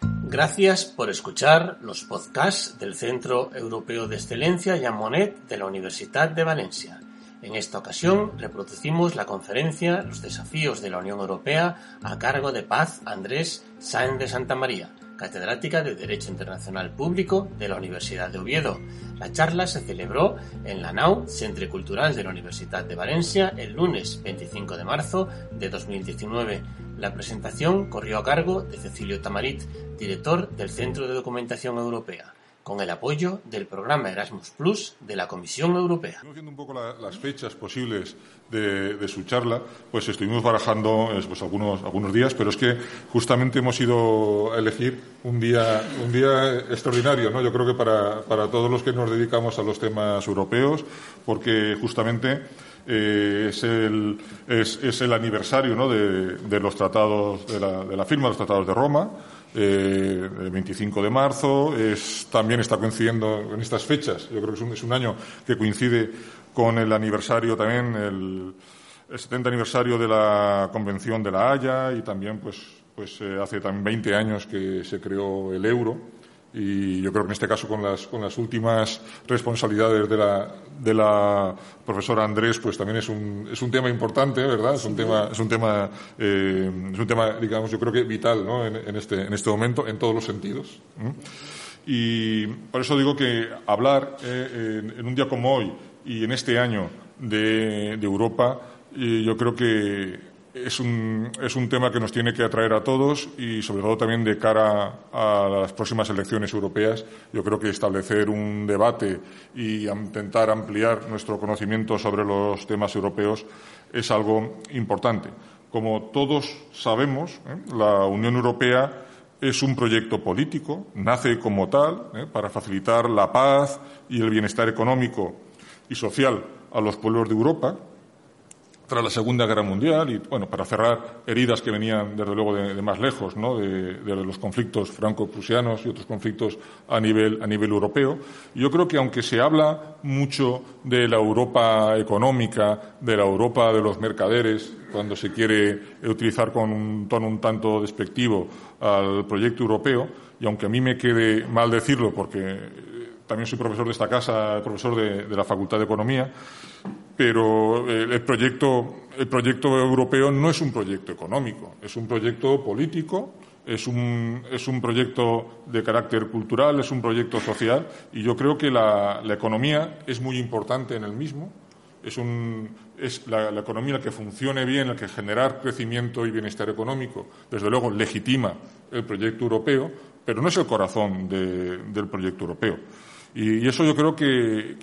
Gracias por escuchar los podcasts del Centro Europeo de Excelencia Jean Monnet de la Universidad de Valencia. En esta ocasión reproducimos la conferencia Los desafíos de la Unión Europea a cargo de Paz Andrés Sáenz de Santa María catedrática de Derecho Internacional Público de la Universidad de Oviedo. La charla se celebró en la NAU, Centre Cultural de la Universidad de Valencia, el lunes 25 de marzo de 2019. La presentación corrió a cargo de Cecilio Tamarit, director del Centro de Documentación Europea con el apoyo del programa Erasmus Plus de la Comisión Europea. Viendo un poco las fechas posibles de, su charla, pues estuvimos barajando pues, algunos, algunos días, pero es que justamente hemos ido a elegir un día, un día extraordinario, ¿no? Yo creo que para, para todos los que nos dedicamos a los temas europeos, porque justamente eh, es, el, es, es, el aniversario ¿no? de, de, los tratados, de la, de la firma de los tratados de Roma eh, el 25 de marzo, es, también está coincidiendo en estas fechas, yo creo que es un, año que coincide con el aniversario también, el, 70 aniversario de la Convención de la Haya y también pues, pues eh, hace también 20 años que se creó el euro y yo creo que en este caso con las, con las últimas responsabilidades de la, de la profesora Andrés, pues también es un, es un tema importante, ¿verdad? Es un tema, es un tema, eh, es un tema, digamos, yo creo que vital, ¿no? En, este, en este momento, en todos los sentidos. Y por eso digo que hablar eh, en, un día como hoy y en este año de, de Europa, eh, yo creo que es un, es un tema que nos tiene que atraer a todos y, sobre todo, también de cara a las próximas elecciones europeas. Yo creo que establecer un debate y intentar ampliar nuestro conocimiento sobre los temas europeos es algo importante. Como todos sabemos, ¿eh? la Unión Europea es un proyecto político, nace como tal ¿eh? para facilitar la paz y el bienestar económico y social a los pueblos de Europa tras la Segunda Guerra Mundial y, bueno, para cerrar heridas que venían, desde luego, de, más lejos, ¿no? De, los conflictos franco-prusianos y otros conflictos a nivel, a nivel europeo. yo creo que, aunque se habla mucho de la Europa económica, de la Europa de los mercaderes, cuando se quiere utilizar con un tono un tanto despectivo al proyecto europeo, y aunque a mí me quede mal decirlo porque también soy profesor de esta casa, profesor de, la Facultad de Economía, pero eh, el proyecto, europeo no es un proyecto económico, es un proyecto político, es un, proyecto de carácter cultural, es un proyecto social, y yo creo que la, economía es muy importante en el mismo. Es la, economía la que funcione bien, la que generar crecimiento y bienestar económico, desde luego legitima el proyecto europeo, pero no es el corazón del proyecto europeo. Y, eso yo creo que,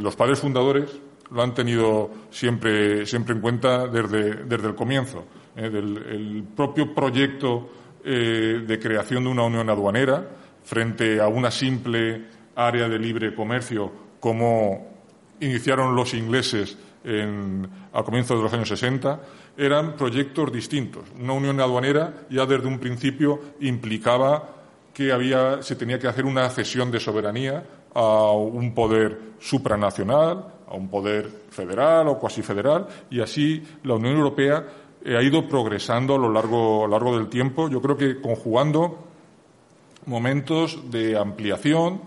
los padres fundadores lo han tenido siempre, siempre en cuenta desde, desde el comienzo. ¿eh? el propio proyecto eh, de creación de una unión aduanera frente a una simple área de libre comercio como iniciaron los ingleses a comienzos de los años 60, eran proyectos distintos. Una unión aduanera ya desde un principio implicaba que había, se tenía que hacer una cesión de soberanía a un poder supranacional, a un poder federal o cuasi federal, y así la Unión Europea eh, ha ido progresando a lo largo, a lo largo del tiempo, yo creo que conjugando momentos de ampliación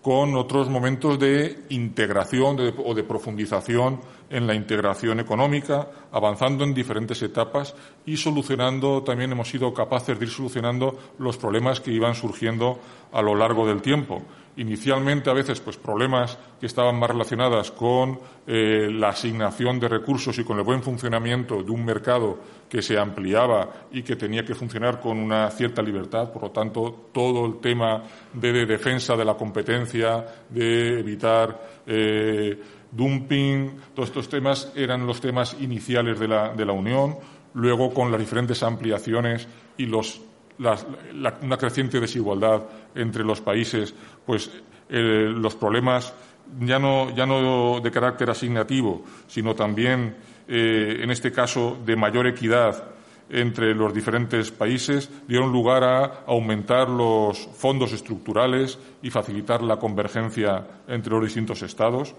con otros momentos de integración o de profundización en la integración económica, avanzando en diferentes etapas y solucionando, también hemos sido capaces de ir solucionando los problemas que iban surgiendo a lo largo del tiempo inicialmente a veces pues problemas que estaban más relacionadas con eh, la asignación de recursos y con el buen funcionamiento de un mercado que se ampliaba y que tenía que funcionar con una cierta libertad. Por lo tanto, todo el tema de, defensa de la competencia, de evitar eh, dumping, todos estos temas eran los temas iniciales de la, de la Unión. Luego, con las diferentes ampliaciones y los una creciente desigualdad entre los países, pues eh, los problemas ya no, ya no de carácter asignativo, sino también, eh, en este caso, de mayor equidad entre los diferentes países, dieron lugar a aumentar los fondos estructurales y facilitar la convergencia entre los distintos Estados.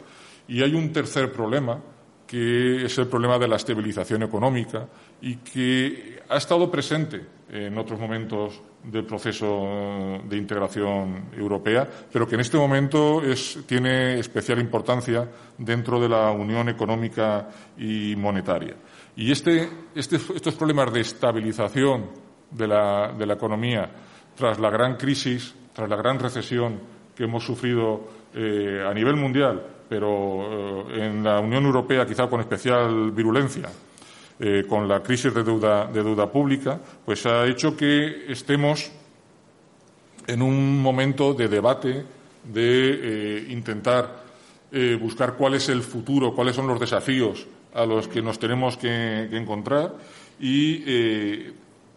Y hay un tercer problema, que es el problema de la estabilización económica y que ha estado presente en otros momentos del proceso de integración europea, pero que en este momento tiene especial importancia dentro de la Unión Económica y Monetaria. Y este, este, estos problemas de estabilización de la, de la economía tras la gran crisis, tras la gran recesión que hemos sufrido eh, a nivel mundial, pero eh, en la Unión Europea quizá con especial virulencia, eh, con la crisis de deuda, de deuda pública, pues ha hecho que estemos en un momento de debate, de intentar buscar cuál es el futuro, cuáles son los desafíos a los que nos tenemos que, encontrar y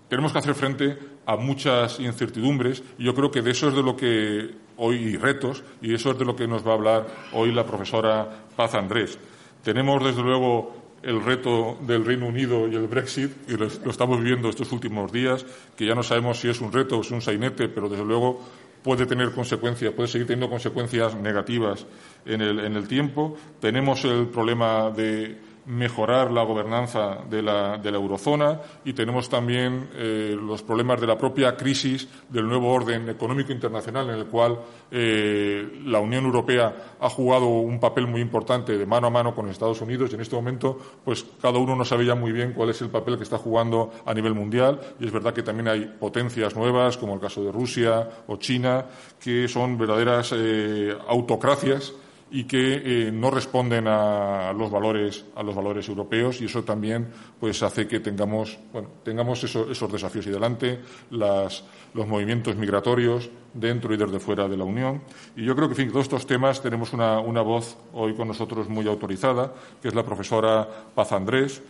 tenemos que hacer frente a muchas incertidumbres y yo creo que de eso es de lo que hoy retos y eso es de lo que nos va a hablar hoy la profesora Paz Andrés. Tenemos desde luego el reto del Reino Unido y el Brexit, y lo, estamos viviendo estos últimos días, que ya no sabemos si es un reto o es un sainete, pero desde luego puede tener consecuencias, puede seguir teniendo consecuencias negativas en el, en el tiempo. Tenemos el problema de mejorar la gobernanza de la, de la eurozona y tenemos también eh, los problemas de la propia crisis del nuevo orden económico internacional en el cual eh, la Unión Europea ha jugado un papel muy importante de mano a mano con Estados Unidos y en este momento pues cada uno no sabe ya muy bien cuál es el papel que está jugando a nivel mundial y es verdad que también hay potencias nuevas como el caso de Rusia o China que son verdaderas eh, autocracias y que eh, no responden a los valores a los valores europeos y eso también pues hace que tengamos bueno tengamos esos desafíos y delante las, los movimientos migratorios dentro y desde fuera de la Unión. Y yo creo que en fin todos estos temas tenemos una, una voz hoy con nosotros muy autorizada que es la profesora Paz Andrés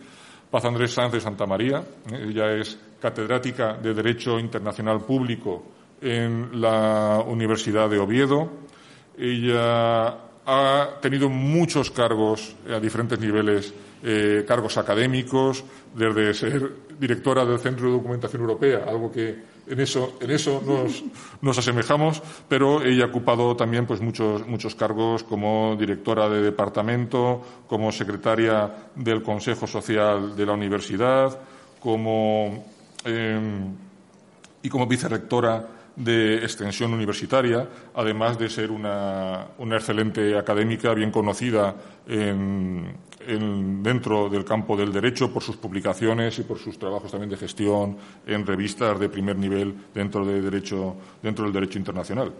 Paz Andrés Sánchez de Santa María ella es catedrática de Derecho Internacional Público en la Universidad de Oviedo. Ella ha tenido muchos cargos a diferentes niveles, eh, cargos académicos, desde ser directora del Centro de Documentación Europea, algo que en eso, en eso nos, nos asemejamos, pero ella ha ocupado también pues, muchos, muchos cargos como directora de departamento, como secretaria del Consejo Social de la Universidad, como, em, y como vicerrectora de extensión universitaria, además de ser una, una excelente académica bien conocida en, dentro del campo del derecho por sus publicaciones y por sus trabajos también de gestión en revistas de primer nivel dentro, de derecho, dentro del derecho internacional.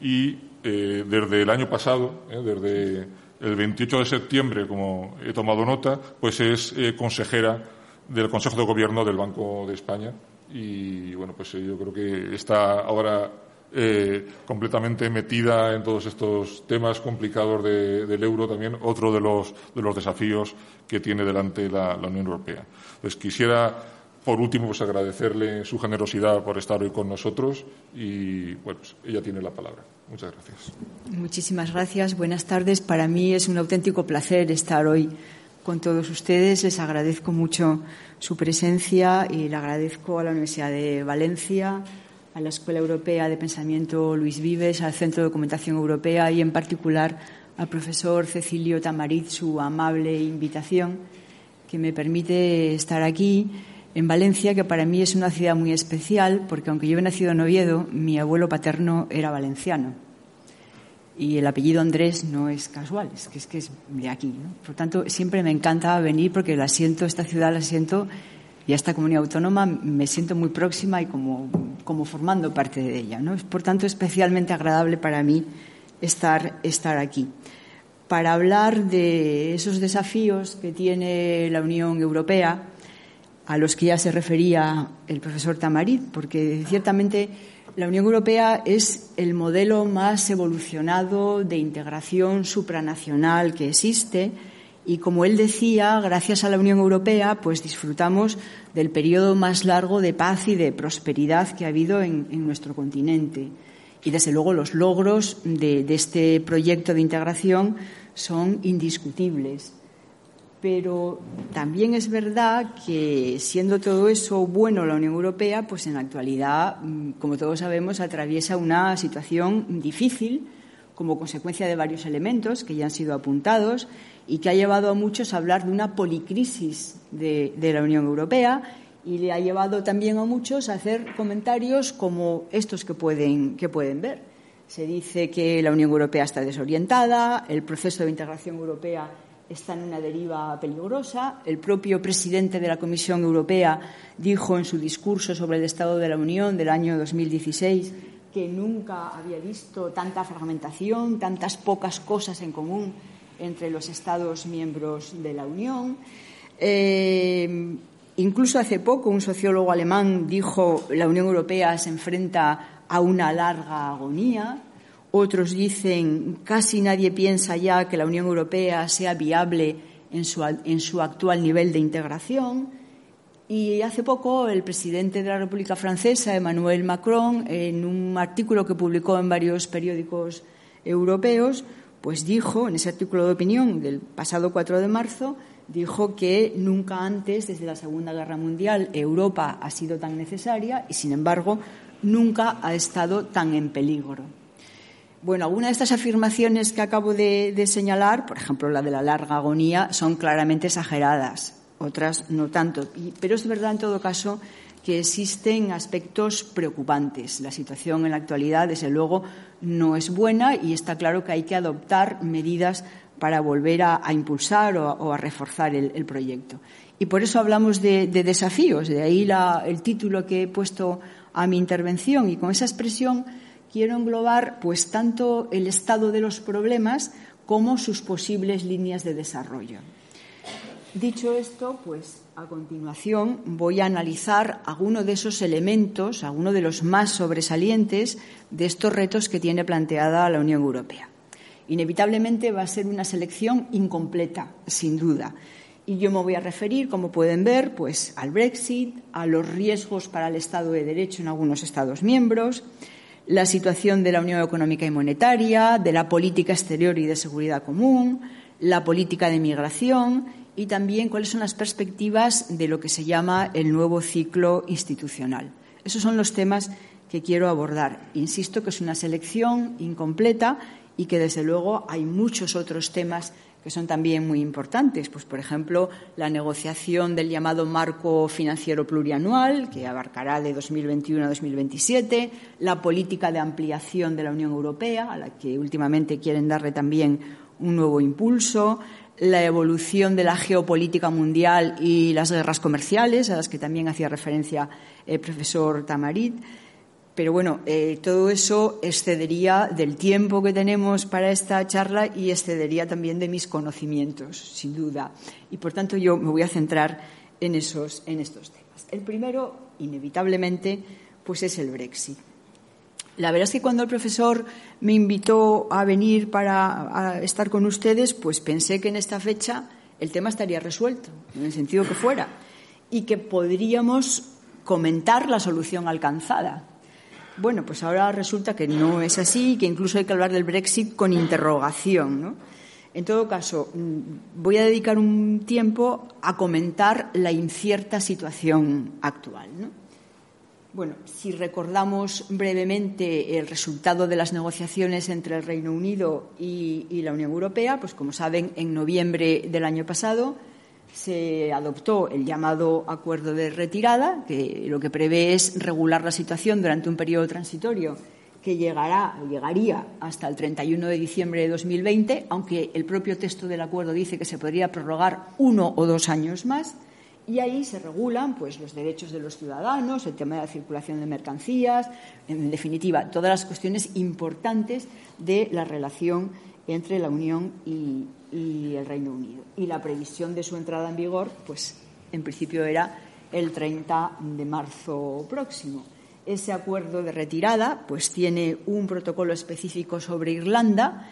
Y eh, desde el año pasado, eh, desde el 28 de septiembre, como he tomado nota, pues es eh, consejera del Consejo de Gobierno del Banco de España y bueno, pues yo creo que está ahora eh, completamente metida en todos estos temas complicados del euro también, otro de los, de los desafíos que tiene delante la, Unión Europea. Pues quisiera, por último, pues agradecerle su generosidad por estar hoy con nosotros y, bueno, pues ella tiene la palabra. Muchas gracias. Muchísimas gracias. Buenas tardes. Para mí es un auténtico placer estar hoy con todos ustedes. Les agradezco mucho su presencia y le agradezco a la Universidad de Valencia, a la Escuela Europea de Pensamiento Luis Vives, al Centro de Documentación Europea y, en particular, al profesor Cecilio Tamariz su amable invitación que me permite estar aquí en Valencia, que para mí es una ciudad muy especial, porque aunque yo he nacido en Oviedo, mi abuelo paterno era valenciano y el apellido Andrés no es casual, es que es, que es de aquí. Por lo tanto, siempre me encanta venir porque la siento, esta ciudad la siento y a esta comunidad autónoma me siento muy próxima y como, como formando parte de ella. ¿no? Es, por tanto, especialmente agradable para mí estar, estar aquí para hablar de esos desafíos que tiene la Unión Europea, a los que ya se refería el profesor Tamarit, porque ciertamente la Unión Europea es el modelo más evolucionado de integración supranacional que existe y como él decía, gracias a la Unión Europea, pues disfrutamos del periodo más largo de paz y de prosperidad que ha habido en, nuestro continente. Y desde luego los logros de, este proyecto de integración son indiscutibles. Pero también es verdad que, siendo todo eso bueno la Unión Europea, pues en la actualidad, mm, como todos sabemos, atraviesa una situación difícil como consecuencia de varios elementos que ya han sido apuntados y que ha llevado a muchos a hablar de una policrisis de, la Unión Europea y le ha llevado también a muchos a hacer comentarios como estos que pueden, que pueden ver. Se dice que la Unión Europea está desorientada, el proceso de integración europea está en una deriva peligrosa. El propio presidente de la Comisión Europea dijo en su discurso sobre el Estado de la Unión del año 2016 que nunca había visto tanta fragmentación, tantas pocas cosas en común entre los Estados miembros de la Unión. Eh, incluso hace poco un sociólogo alemán dijo la Unión Europea se enfrenta a una larga agonía. Otros dicen casi nadie piensa ya que la Unión Europea sea viable en su, en su actual nivel de integración. Y hace poco el presidente de la República Francesa, Emmanuel Macron, en un artículo que publicó en varios periódicos europeos, pues dijo, en ese artículo de opinión del pasado 4 de marzo, dijo que nunca antes, desde la Segunda Guerra Mundial, Europa ha sido tan necesaria y, sin embargo, nunca ha estado tan en peligro. Bueno, algunas de estas afirmaciones que acabo de, de, señalar, por ejemplo la de la larga agonía, son claramente exageradas, otras no tanto. pero es verdad, en todo caso, que existen aspectos preocupantes. La situación en la actualidad, desde luego, no es buena y está claro que hay que adoptar medidas para volver a, impulsar o a, reforzar el, proyecto. Y por eso hablamos de, desafíos, de ahí el título que he puesto a mi intervención. Y con esa expresión quiero englobar pues tanto el estado de los problemas como sus posibles líneas de desarrollo. Dicho esto, pues a continuación voy a analizar algunos de esos elementos, algunos de los más sobresalientes de estos retos que tiene planteada la Unión Europea. Inevitablemente va a ser una selección incompleta, sin duda. Y yo me voy a referir, como pueden ver, pues al Brexit, a los riesgos para el Estado de Derecho en algunos Estados miembros, la situación de la Unión Económica y Monetaria, de la política exterior y de seguridad común, la política de migración y también cuáles son las perspectivas de lo que se llama el nuevo ciclo institucional. Esos son los temas que quiero abordar. Insisto que es una selección incompleta y que, desde luego, hay muchos otros temas que son también muy importantes. Pues, por ejemplo, la negociación del llamado marco financiero plurianual, que abarcará de 2021 a 2027, la política de ampliación de la Unión Europea, a la que últimamente quieren darle también un nuevo impulso, la evolución de la geopolítica mundial y las guerras comerciales, a las que también hacía referencia el profesor Tamarit. Pero bueno, eh, todo eso excedería del tiempo que tenemos para esta charla y excedería también de mis conocimientos, sin duda. Y por tanto yo me voy a centrar en, esos, en estos temas. El primero, inevitablemente, pues es el Brexit. La verdad es que cuando el profesor me invitó a venir para estar con ustedes, pues pensé que en esta fecha el tema estaría resuelto, en el sentido que fuera, y que podríamos comentar la solución alcanzada. Bueno, pues ahora resulta que no es así, que incluso hay que hablar del Brexit con interrogación. En todo caso, mm, voy a dedicar un tiempo a comentar la incierta situación actual. ¿no? Bueno, si recordamos brevemente el resultado de las negociaciones entre el Reino Unido y, la Unión Europea, pues como saben, en noviembre del año pasado se adoptó el llamado acuerdo de retirada, que lo que prevé es regular la situación durante un periodo transitorio que llegará, llegaría hasta el 31 de diciembre de 2020, aunque el propio texto del acuerdo dice que se podría prorrogar uno o dos años más y ahí se regulan pues, los derechos de los ciudadanos, el tema de la circulación de mercancías, en definitiva, todas las cuestiones importantes de la relación entre la Unión y, el Reino Unido. Y la previsión de su entrada en vigor, pues en principio era el 30 de marzo próximo. Ese acuerdo de retirada pues tiene un protocolo específico sobre Irlanda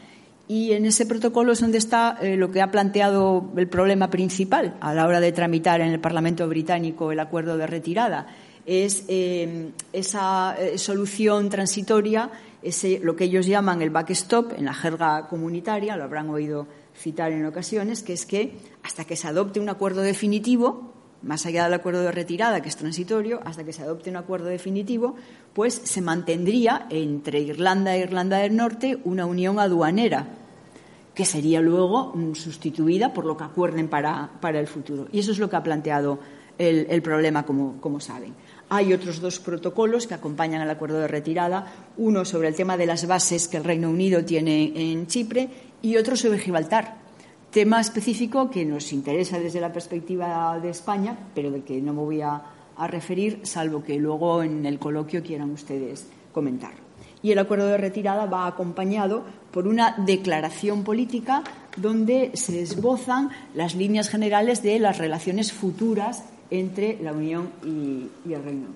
Y en ese protocolo es donde está eh, lo que ha planteado el problema principal a la hora de tramitar en el Parlamento británico el acuerdo de retirada. Es eh, esa eh, solución transitoria, ese, lo que ellos llaman el backstop en la jerga comunitaria, lo habrán oído citar en ocasiones, que es que hasta que se adopte un acuerdo definitivo, más allá del acuerdo de retirada, que es transitorio, hasta que se adopte un acuerdo definitivo, pues se mantendría entre Irlanda e Irlanda del Norte una unión aduanera que sería luego mm, sustituida por lo que acuerden para, para el futuro. Y eso es lo que ha planteado el, el problema, como, como saben. Hay otros dos protocolos que acompañan al acuerdo de retirada, uno sobre el tema de las bases que el Reino Unido tiene en Chipre y otro sobre Gibraltar, tema específico que nos interesa desde la perspectiva de España, pero del que no me voy a, referir, salvo que luego en el coloquio quieran ustedes comentar y el acuerdo de retirada va acompañado por una declaración política donde se esbozan las líneas generales de las relaciones futuras entre la Unión y, el Reino Unido.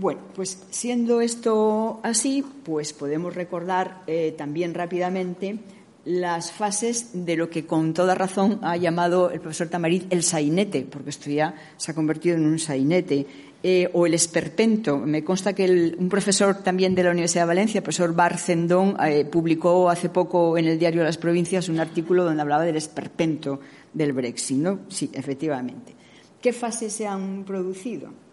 Bueno, pues siendo esto así, pues podemos recordar eh, también rápidamente las fases de lo que con toda razón ha llamado el profesor Tamarit el sainete, porque esto ya se ha convertido en un sainete eh, o el esperpento. Me consta que un profesor también de la Universidad de Valencia, el profesor Barcendón, eh, publicó hace poco en el diario las Provincias un artículo donde hablaba del esperpento del Brexit. Sí, efectivamente. ¿Qué fases se han producido?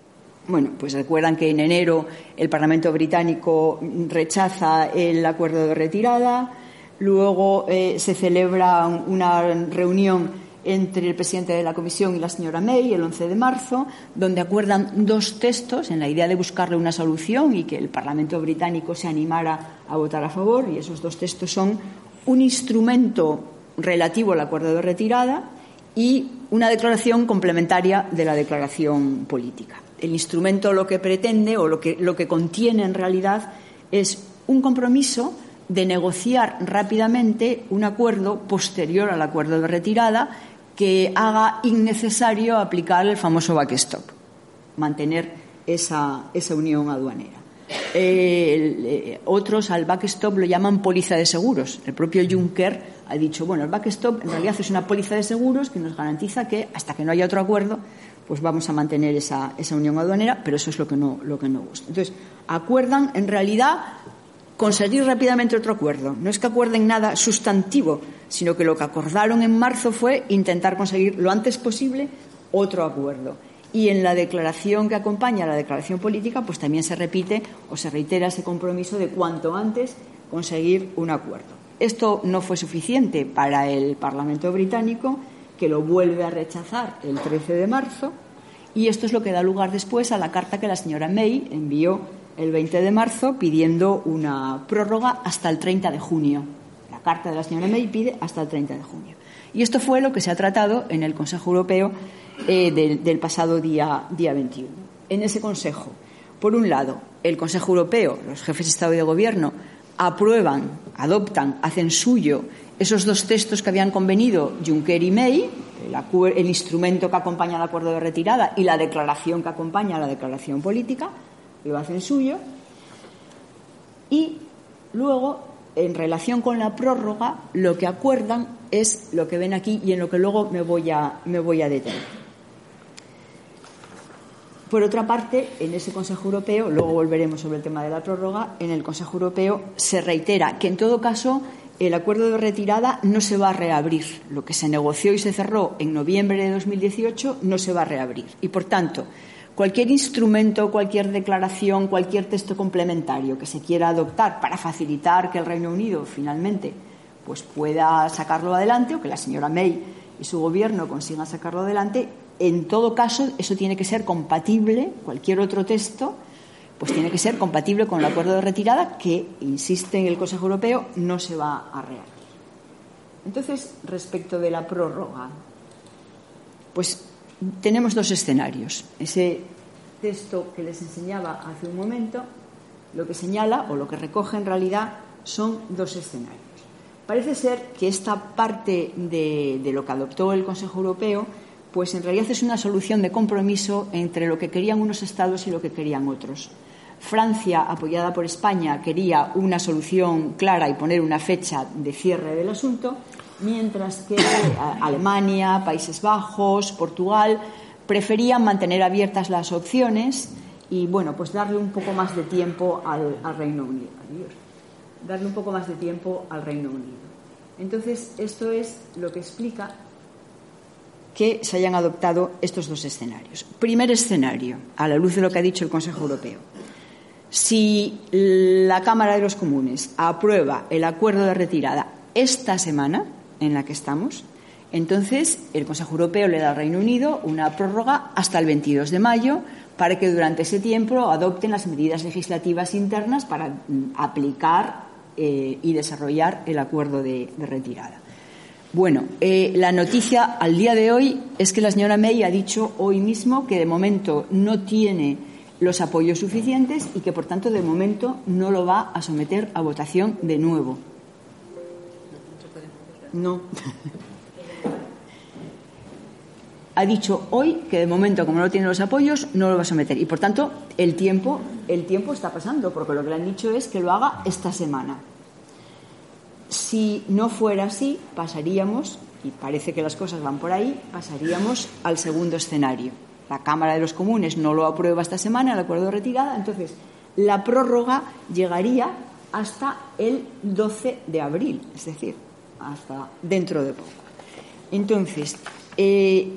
Bueno, pues recuerdan que en enero el Parlamento británico rechaza el acuerdo de retirada, luego eh, se celebra una reunión entre el presidente de la Comisión y la señora May el 11 de marzo, donde acuerdan dos textos en la idea de buscarle una solución y que el Parlamento británico se animara a votar a favor. Y esos dos textos son un instrumento relativo al acuerdo de retirada y una declaración complementaria de la declaración política. El instrumento lo que pretende o lo que, lo que contiene en realidad es un compromiso de negociar rápidamente un acuerdo posterior al acuerdo de retirada que haga innecesario aplicar el famoso backstop, mantener esa, esa unión aduanera. Eh, otros al backstop lo llaman póliza de seguros. El propio Juncker ha dicho, bueno, el backstop en realidad es una póliza de seguros que nos garantiza que hasta que no haya otro acuerdo, pues vamos a mantener esa, esa unión aduanera, pero eso es lo que no, lo que no gusta. Entonces, acuerdan en realidad conseguir rápidamente otro acuerdo. No es que acuerden nada sustantivo, sino que lo que acordaron en marzo fue intentar conseguir lo antes posible otro acuerdo. Y en la declaración que acompaña a la declaración política, pues también se repite o se reitera ese compromiso de cuanto antes conseguir un acuerdo. Esto no fue suficiente para el Parlamento británico, que lo vuelve a rechazar el 13 de marzo, y esto es lo que da lugar después a la carta que la señora May envió el 20 de marzo pidiendo una prórroga hasta el 30 de junio. La carta de la señora May pide hasta el 30 de junio. Y esto fue lo que se ha tratado en el Consejo Europeo eh, del, pasado día, día 21. En ese Consejo, por un lado, el Consejo Europeo, los jefes de Estado y de Gobierno, aprueban, adoptan, hacen suyo esos dos textos que habían convenido Juncker y May, el, instrumento que acompaña al acuerdo de retirada y la declaración que acompaña a la declaración política, lo hacen suyo. Y luego, en relación con la prórroga, lo que acuerdan es lo que ven aquí y en lo que luego me voy a detener. Por otra parte, en ese Consejo Europeo, luego volveremos sobre el tema de la prórroga, en el Consejo Europeo se reitera que en todo caso el acuerdo de retirada no se va a reabrir. Lo que se negoció y se cerró en noviembre de 2018 no se va a reabrir. Y, por tanto, cualquier instrumento, cualquier declaración, cualquier texto complementario que se quiera adoptar para facilitar que el Reino Unido finalmente pues pueda sacarlo adelante o que la señora May y su gobierno consigan sacarlo adelante, en todo caso eso tiene que ser compatible, cualquier otro texto, pues tiene que ser compatible con el acuerdo de retirada que, insiste en el Consejo Europeo, no se va a reabrir. Entonces, respecto de la prórroga, pues tenemos dos escenarios. Ese texto que les enseñaba hace un momento lo que señala o lo que recoge en realidad son dos escenarios. Parece ser que esta parte de, de, lo que adoptó el Consejo Europeo, pues en realidad es una solución de compromiso entre lo que querían unos estados y lo que querían otros. Francia, apoyada por España, quería una solución clara y poner una fecha de cierre del asunto, mientras que Alemania, Países Bajos, Portugal preferían mantener abiertas las opciones y, bueno, pues darle un poco más de tiempo al, al Reino Unido. Darle un poco más de tiempo al Reino Unido. Entonces, esto es lo que explica que se hayan adoptado estos dos escenarios. Primer escenario, a la luz de lo que ha dicho el Consejo Europeo. Si la Cámara de los Comunes aprueba el acuerdo de retirada esta semana en la que estamos, entonces el Consejo Europeo le da al Reino Unido una prórroga hasta el 22 de mayo para que durante ese tiempo adopten las medidas legislativas internas para mm, aplicar eh, y desarrollar el acuerdo de, retirada. Bueno, eh, la noticia al día de hoy es que la señora May ha dicho hoy mismo que de momento no tiene los apoyos suficientes y que, por tanto, de momento no lo va a someter a votación de nuevo. No. ha dicho hoy que de momento, como no tiene los apoyos, no lo va a someter. Y por tanto, el tiempo, el tiempo está pasando, porque lo que le han dicho es que lo haga esta semana. Si no fuera así, pasaríamos, y parece que las cosas van por ahí, pasaríamos al segundo escenario. La Cámara de los Comunes no lo aprueba esta semana, el acuerdo de retirada, entonces la prórroga llegaría hasta el 12 de abril, es decir, hasta dentro de poco. Entonces, eh,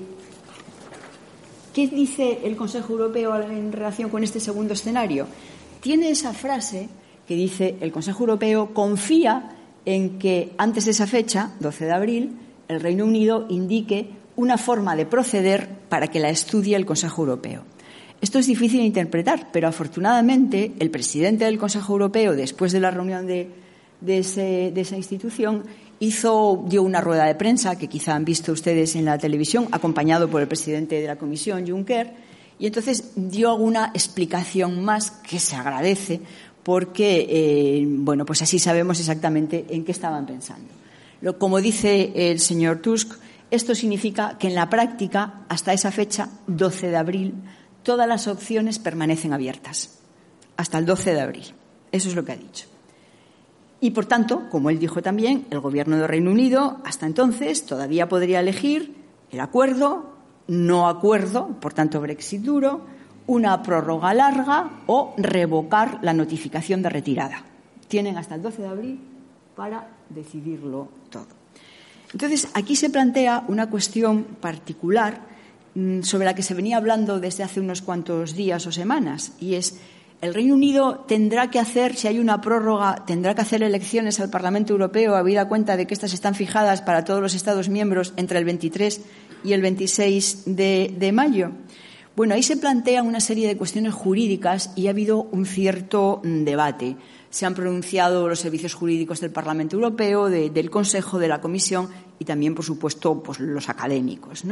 ¿Qué dice el Consejo Europeo en relación con este segundo escenario? Tiene esa frase que dice el Consejo Europeo confía en que antes de esa fecha, 12 de abril, el Reino Unido indique una forma de proceder para que la estudie el Consejo Europeo. Esto es difícil de interpretar, pero afortunadamente el presidente del Consejo Europeo, después de la reunión de, esa institución, hizo, dio una rueda de prensa que quizá han visto ustedes en la televisión, acompañado por el presidente de la Comisión, Juncker, y entonces dio alguna explicación más que se agradece porque, eh, bueno, pues así sabemos exactamente en qué estaban pensando. como dice el señor Tusk, esto significa que en la práctica, hasta esa fecha, 12 de abril, todas las opciones permanecen abiertas. Hasta el 12 de abril. Eso es lo que ha dicho. Y, por tanto, como él dijo también, el Gobierno de Reino Unido hasta entonces todavía podría elegir el acuerdo, no acuerdo, por tanto Brexit duro, una prórroga larga o revocar la notificación de retirada. Tienen hasta el 12 de abril para decidirlo. Entonces, aquí se plantea una cuestión particular mm, sobre la que se venía hablando desde hace unos cuantos días o semanas, y es el Reino Unido tendrá que hacer, si hay una prórroga, tendrá que hacer elecciones al Parlamento Europeo, habida cuenta de que estas están fijadas para todos los Estados miembros entre el 23 y el 26 de, de mayo. Bueno, ahí se plantean una serie de cuestiones jurídicas y ha habido un cierto mm, debate se han pronunciado los servicios jurídicos del Parlamento Europeo, del Consejo, de la Comisión y también, por supuesto, pues, los académicos.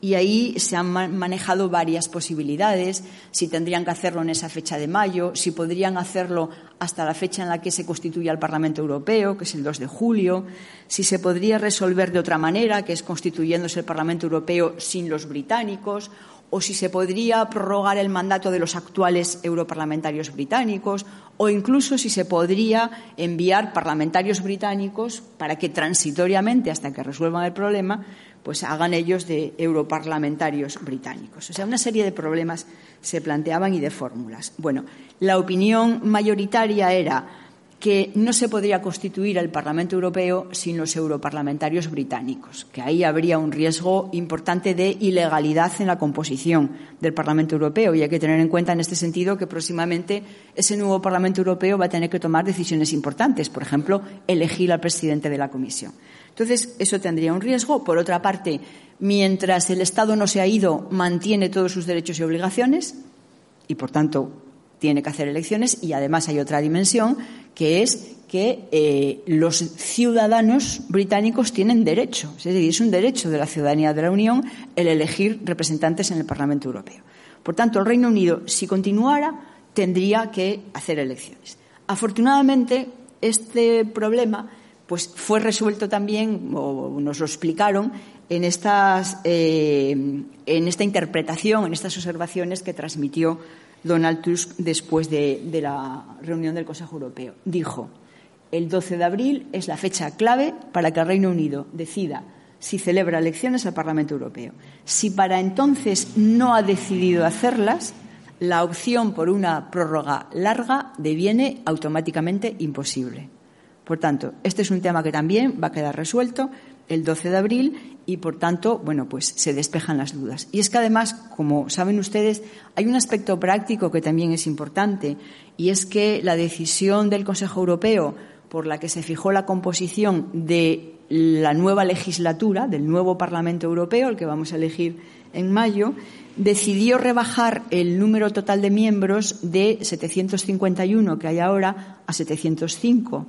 Y ahí se han manejado varias posibilidades, si tendrían que hacerlo en esa fecha de mayo, si podrían hacerlo hasta la fecha en la que se constituya el Parlamento Europeo, que es el 2 de julio, si se podría resolver de otra manera, que es constituyéndose el Parlamento Europeo sin los británicos, o si se podría prorrogar el mandato de los actuales europarlamentarios británicos, o incluso si se podría enviar parlamentarios británicos para que transitoriamente, hasta que resuelvan el problema, pues hagan ellos de europarlamentarios británicos. O sea, una serie de problemas se planteaban y de fórmulas. Bueno, la opinión mayoritaria era que no se podría constituir el Parlamento Europeo sin los europarlamentarios británicos, que ahí habría un riesgo importante de ilegalidad en la composición del Parlamento Europeo. Y hay que tener en cuenta en este sentido que próximamente ese nuevo Parlamento Europeo va a tener que tomar decisiones importantes, por ejemplo, elegir al presidente de la Comisión. Entonces, eso tendría un riesgo. Por otra parte, mientras el Estado no se ha ido, mantiene todos sus derechos y obligaciones y, por tanto, tiene que hacer elecciones y además hay otra dimensión que es que eh, los ciudadanos británicos tienen derecho, es decir, es un derecho de la ciudadanía de la Unión el elegir representantes en el Parlamento Europeo. Por tanto, el Reino Unido, si continuara, tendría que hacer elecciones. Afortunadamente, este problema pues, fue resuelto también, o nos lo explicaron, en, eh, en esta interpretación, en estas observaciones que transmitió Donald Tusk después de, de la reunión del Consejo Europeo. Dijo, el 12 de abril es la fecha clave para que el Reino Unido decida si celebra elecciones al Parlamento Europeo. Si para entonces no ha decidido hacerlas, la opción por una prórroga larga deviene automáticamente imposible. Por tanto, este es un tema que también va a quedar resuelto el 12 de abril y, por tanto, bueno, pues se despejan las dudas. Y es que, además, como saben ustedes, hay un aspecto práctico que también es importante y es que la decisión del Consejo Europeo por la que se fijó la composición de la nueva legislatura, del nuevo Parlamento Europeo, el que vamos a elegir en mayo, decidió rebajar el número total de miembros de 751 que hay ahora a 705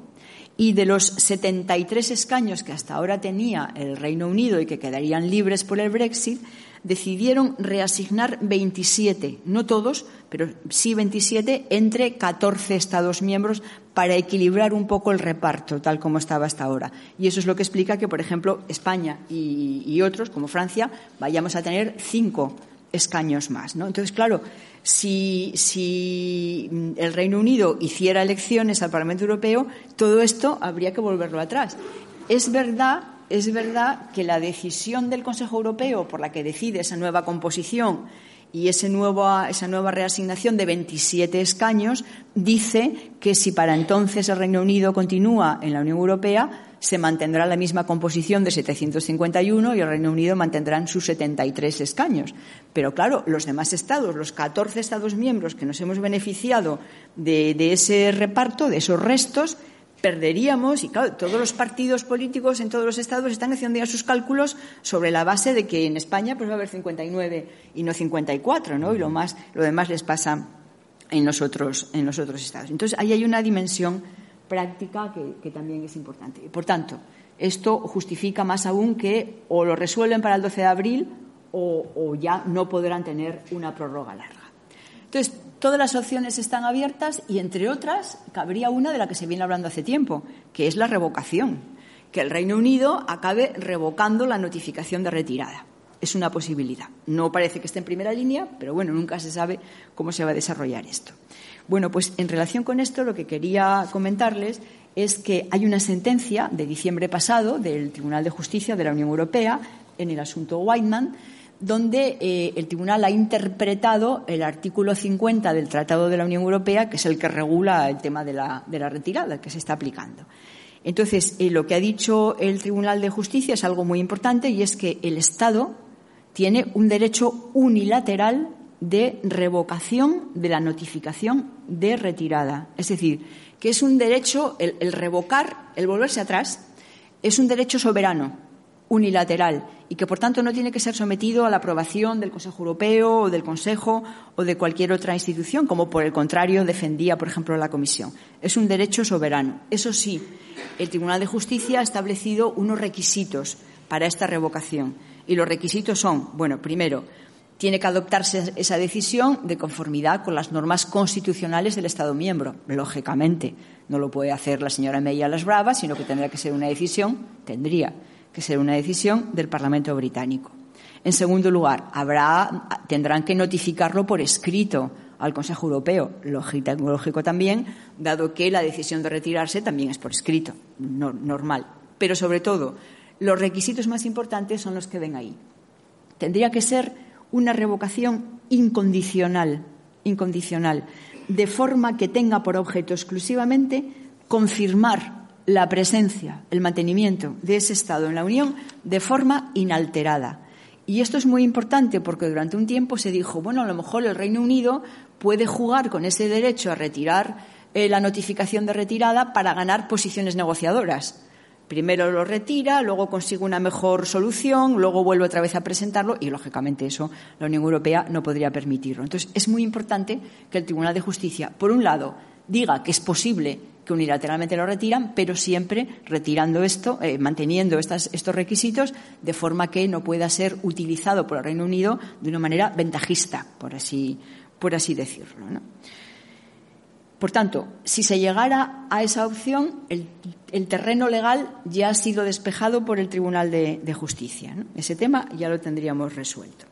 y de los 73 escaños que hasta ahora tenía el Reino Unido y que quedarían libres por el Brexit, decidieron reasignar 27, no todos, pero sí 27, entre 14 Estados miembros para equilibrar un poco el reparto, tal como estaba hasta ahora. Y eso es lo que explica que, por ejemplo, España y, otros, como Francia, vayamos a tener cinco escaños más. ¿no? Entonces, claro, si, si, el Reino Unido hiciera elecciones al Parlamento Europeo, todo esto habría que volverlo atrás. Es verdad es verdad que la decisión del Consejo Europeo por la que decide esa nueva composición y ese esa nueva reasignación de 27 escaños dice que si para entonces el Reino Unido continúa en la Unión Europea, se mantendrá la misma composición de 751 y el Reino Unido mantendrán sus 73 escaños. Pero claro, los demás Estados, los 14 Estados miembros que nos hemos beneficiado de ese reparto, de esos restos, perderíamos, y claro, todos los partidos políticos en todos los estados están haciendo ya sus cálculos sobre la base de que en España pues va a haber 59 y no 54, ¿no? Y lo más, lo demás les pasa en los otros, en los otros estados. Entonces, ahí hay una dimensión práctica que, también es importante. Por tanto, esto justifica más aún que o lo resuelven para el 12 de abril o, o ya no podrán tener una prórroga larga. Entonces, todas las opciones están abiertas y, entre otras, cabría una de la que se viene hablando hace tiempo, que es la revocación, que el Reino Unido acabe revocando la notificación de retirada. Es una posibilidad. No parece que esté en primera línea, pero bueno, nunca se sabe cómo se va a desarrollar esto. Bueno, pues en relación con esto, lo que quería comentarles es que hay una sentencia de diciembre pasado del Tribunal de Justicia de la Unión Europea en el asunto Whiteman donde eh, el Tribunal ha interpretado el artículo 50 del Tratado de la Unión Europea, que es el que regula el tema de la, retirada, que se está aplicando. Entonces, eh, lo que ha dicho el Tribunal de Justicia es algo muy importante y es que el Estado tiene un derecho unilateral de revocación de la notificación de retirada. Es decir, que es un derecho, el revocar, el volverse atrás, es un derecho soberano unilateral y que, por tanto, no tiene que ser sometido a la aprobación del Consejo Europeo o del Consejo o de cualquier otra institución, como por el contrario defendía, por ejemplo, la Comisión. Es un derecho soberano. Eso sí, el Tribunal de Justicia ha establecido unos requisitos para esta revocación. Y los requisitos son, bueno, primero, tiene que adoptarse esa decisión de conformidad con las normas constitucionales del Estado miembro, lógicamente. No lo puede hacer la señora May a las bravas, sino que tendrá que ser una decisión, tendría que ser una decisión del Parlamento británico. En segundo lugar, habrá, tendrán que notificarlo por escrito al Consejo Europeo, lógico, también, dado que la decisión de retirarse también es por escrito, normal. Pero sobre todo, los requisitos más importantes son los que ven ahí. Tendría que ser una revocación incondicional, incondicional, de forma que tenga por objeto exclusivamente confirmar la presencia, el mantenimiento de ese Estado en la Unión de forma inalterada. Y esto es muy importante porque durante un tiempo se dijo, bueno, a lo mejor el Reino Unido puede jugar con ese derecho a retirar eh, la notificación de retirada para ganar posiciones negociadoras. Primero lo retira, luego consigue una mejor solución, luego vuelve otra vez a presentarlo y, lógicamente, eso la Unión Europea no podría permitirlo. Entonces, es muy importante que el Tribunal de Justicia, por un lado, diga que es posible que unilateralmente lo retiran, pero siempre retirando esto, eh, manteniendo estos requisitos, de forma que no pueda ser utilizado por el Reino Unido de una manera ventajista, por así, por así decirlo. Por tanto, si se llegara a esa opción, el, terreno legal ya ha sido despejado por el Tribunal de, Justicia. Ese tema ya lo tendríamos resuelto.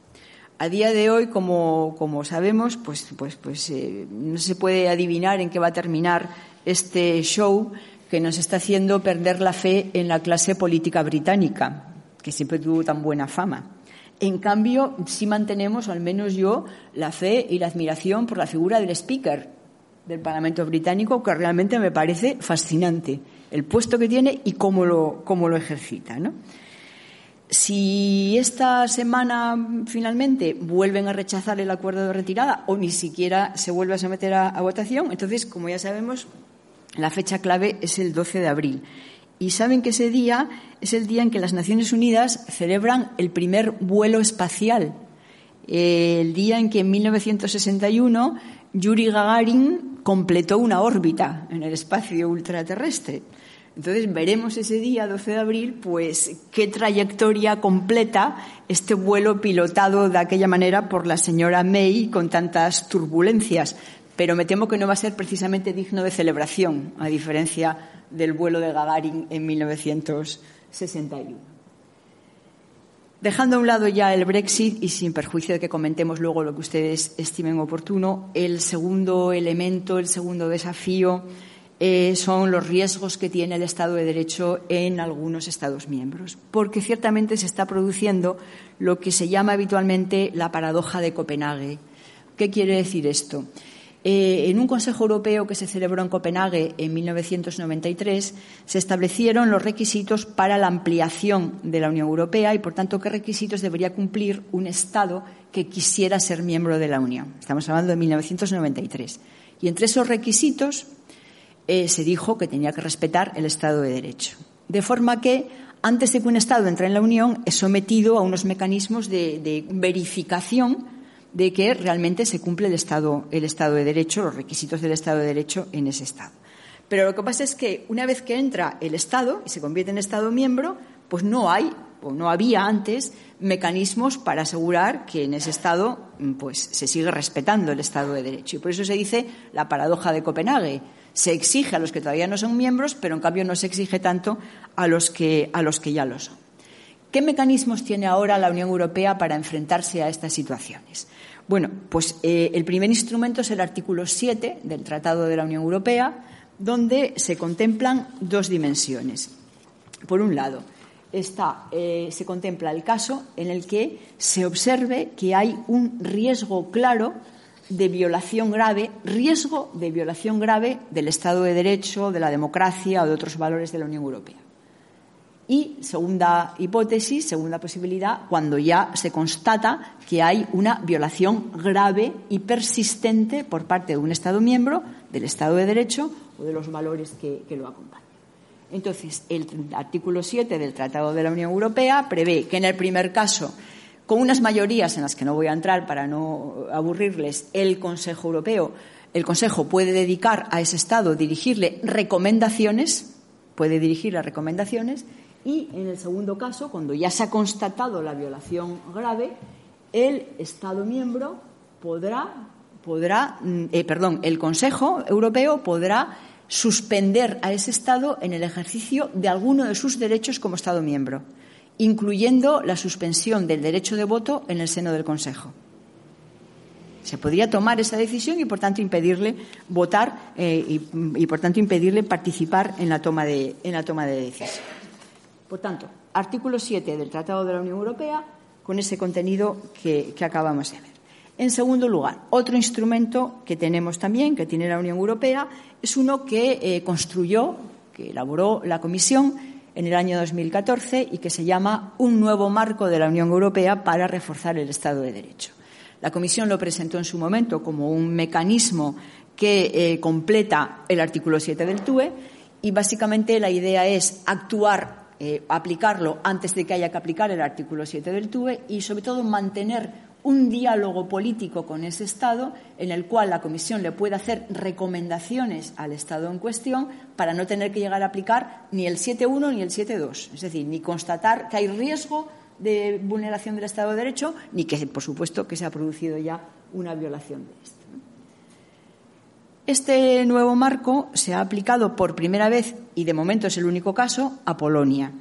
A día de hoy, como, sabemos, pues, pues, pues eh, no se puede adivinar en qué va a terminar este show que nos está haciendo perder la fe en la clase política británica, que siempre tuvo tan buena fama. En cambio, sí mantenemos, al menos yo, la fe y la admiración por la figura del speaker del Parlamento británico, que realmente me parece fascinante, el puesto que tiene y cómo lo, cómo lo ejercita. ¿no? Si esta semana finalmente vuelven a rechazar el acuerdo de retirada o ni siquiera se vuelve a someter a, a votación, entonces, como ya sabemos, la fecha clave es el 12 de abril. Y saben que ese día es el día en que las Naciones Unidas celebran el primer vuelo espacial. El día en que en 1961 Yuri Gagarin completó una órbita en el espacio ultraterrestre. Entonces veremos ese día, 12 de abril, pues qué trayectoria completa este vuelo pilotado de aquella manera por la señora May con tantas turbulencias. Pero me temo que no va a ser precisamente digno de celebración, a diferencia del vuelo de Gagarin en 1961. Dejando a un lado ya el Brexit y sin perjuicio de que comentemos luego lo que ustedes estimen oportuno, el segundo elemento, el segundo desafío eh, son los riesgos que tiene el Estado de Derecho en algunos Estados miembros, porque ciertamente se está produciendo lo que se llama habitualmente la paradoja de Copenhague. ¿Qué quiere decir esto? Eh, en un Consejo Europeo que se celebró en Copenhague en 1993 se establecieron los requisitos para la ampliación de la Unión Europea y, por tanto, qué requisitos debería cumplir un Estado que quisiera ser miembro de la Unión. Estamos hablando de 1993. Y entre esos requisitos eh, se dijo que tenía que respetar el Estado de Derecho. De forma que, antes de que un Estado entre en la Unión, es sometido a unos mecanismos de verificación de que realmente se cumple el Estado, el Estado de Derecho, los requisitos del Estado de Derecho en ese Estado. Pero lo que pasa es que una vez que entra el Estado y se convierte en Estado miembro, pues no hay o no había antes mecanismos para asegurar que en ese Estado pues, se sigue respetando el Estado de Derecho. Y por eso se dice la paradoja de Copenhague. Se exige a los que todavía no son miembros, pero en cambio no se exige tanto a los que, a los que ya lo son. ¿Qué mecanismos tiene ahora la Unión Europea para enfrentarse a estas situaciones? Bueno, pues eh, el primer instrumento es el artículo 7 del Tratado de la Unión Europea, donde se contemplan dos dimensiones. Por un lado, eh, se contempla el caso en el que se observe que hay un riesgo claro de violación grave, riesgo de violación grave del Estado de Derecho, de la democracia o de otros valores de la Unión Europea. Y segunda hipótesis, segunda posibilidad, cuando ya se constata que hay una violación grave y persistente por parte de un Estado miembro del Estado de Derecho o de los valores que, lo acompañan. Entonces, el artículo 7 del Tratado de la Unión Europea prevé que en el primer caso, con unas mayorías en las que no voy a entrar para no aburrirles, el Consejo Europeo, el Consejo puede dedicar a ese Estado, dirigirle recomendaciones, puede dirigirle recomendaciones, y en el segundo caso, cuando ya se ha constatado la violación grave, el Estado miembro podrá, mm, eh, el Consejo Europeo podrá suspender a ese Estado en el ejercicio de alguno de sus derechos como Estado miembro, incluyendo la suspensión del derecho de voto en el seno del Consejo. Se podría tomar esa decisión y, por tanto, impedirle votar eh, y, y, por tanto, impedirle participar en la toma de, en la toma de decisión. Por tanto, artículo 7 del Tratado de la Unión Europea con ese contenido que, acabamos de ver. En segundo lugar, otro instrumento que tenemos también, que tiene la Unión Europea, es uno que eh, construyó, que elaboró la Comisión en el año 2014 y que se llama Un nuevo marco de la Unión Europea para reforzar el Estado de Derecho. La Comisión lo presentó en su momento como un mecanismo que eh, completa el artículo 7 del TUE y básicamente la idea es actuar eh, aplicarlo antes de que haya que aplicar el artículo 7 del TUE y, sobre todo, mantener un diálogo político con ese Estado en el cual la Comisión le pueda hacer recomendaciones al Estado en cuestión para no tener que llegar a aplicar ni el 7.1 ni el 7.2. Es decir, ni constatar que hay riesgo de vulneración del Estado de Derecho ni que, por supuesto, que se ha producido ya una violación de esto. Este nuevo marco se ha aplicado por primera vez, y de momento es el único caso, a Polonia.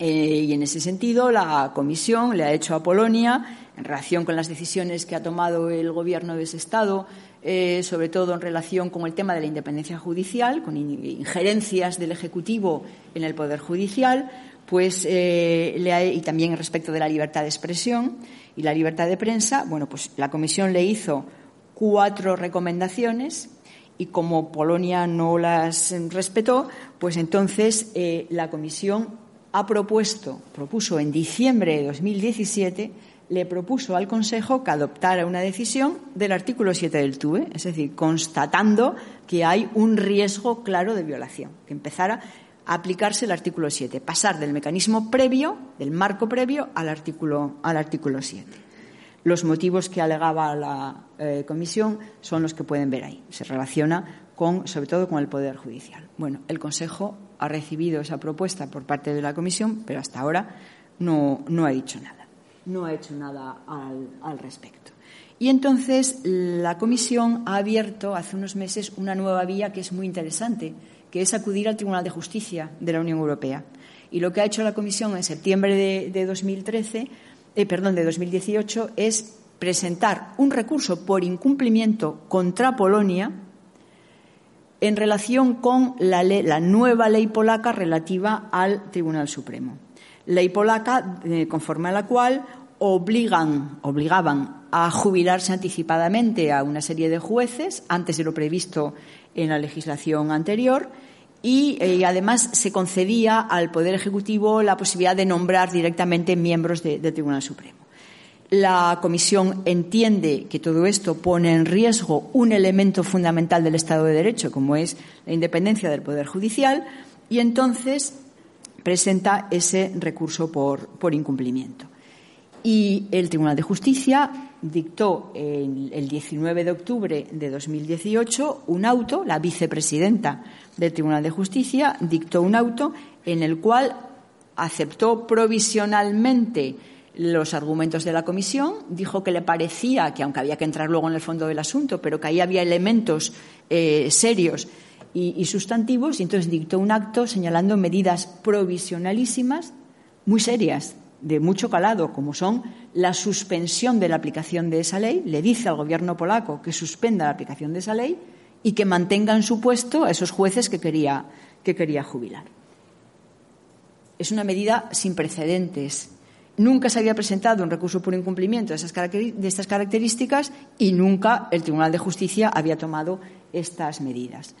Eh, y en ese sentido, la Comisión le ha hecho a Polonia en relación con las decisiones que ha tomado el Gobierno de ese Estado, eh, sobre todo en relación con el tema de la independencia judicial, con injerencias del Ejecutivo en el Poder Judicial, pues eh, y también respecto de la libertad de expresión y la libertad de prensa, bueno, pues la Comisión le hizo cuatro recomendaciones y como Polonia no las respetó, pues entonces eh, la Comisión ha propuesto, propuso en diciembre de 2017, le propuso al Consejo que adoptara una decisión del artículo 7 del TUE, es decir, constatando que hay un riesgo claro de violación, que empezara a aplicarse el artículo 7, pasar del mecanismo previo, del marco previo, al artículo, al artículo 7. Los motivos que alegaba la eh, Comisión son los que pueden ver ahí. Se relaciona con, sobre todo con el Poder Judicial. Bueno, el Consejo ha recibido esa propuesta por parte de la Comisión, pero hasta ahora no, ha dicho nada, no ha hecho nada al, respecto. Y entonces la Comisión ha abierto hace unos meses una nueva vía que es muy interesante, que es acudir al Tribunal de Justicia de la Unión Europea. Y lo que ha hecho la Comisión en septiembre de, 2013, eh, perdón, de 2018, es presentar un recurso por incumplimiento contra Polonia en relación con la, nueva ley polaca relativa al Tribunal Supremo. Ley polaca eh, conforme a la cual obligan, obligaban a jubilarse anticipadamente a una serie de jueces antes de lo previsto en la legislación anterior y, eh, además se concedía al Poder Ejecutivo la posibilidad de nombrar directamente miembros del Tribunal Supremo. La Comisión entiende que todo esto pone en riesgo un elemento fundamental del Estado de Derecho, como es la independencia del Poder Judicial, y entonces presenta ese recurso por, incumplimiento. Y el Tribunal de Justicia dictó el 19 de octubre de 2018 un auto, la vicepresidenta del Tribunal de Justicia dictó un auto en el cual aceptó provisionalmente los argumentos de la comisión, dijo que le parecía que, aunque había que entrar luego en el fondo del asunto, pero que ahí había elementos eh, serios y, sustantivos, y entonces dictó un acto señalando medidas provisionalísimas muy serias, de mucho calado, como son la suspensión de la aplicación de esa ley, le dice al gobierno polaco que suspenda la aplicación de esa ley y que mantenga en su puesto a esos jueces que quería, que quería jubilar. Es una medida sin precedentes Nunca se había presentado un recurso por incumplimiento de, estas características y nunca el Tribunal de Justicia había tomado estas medidas.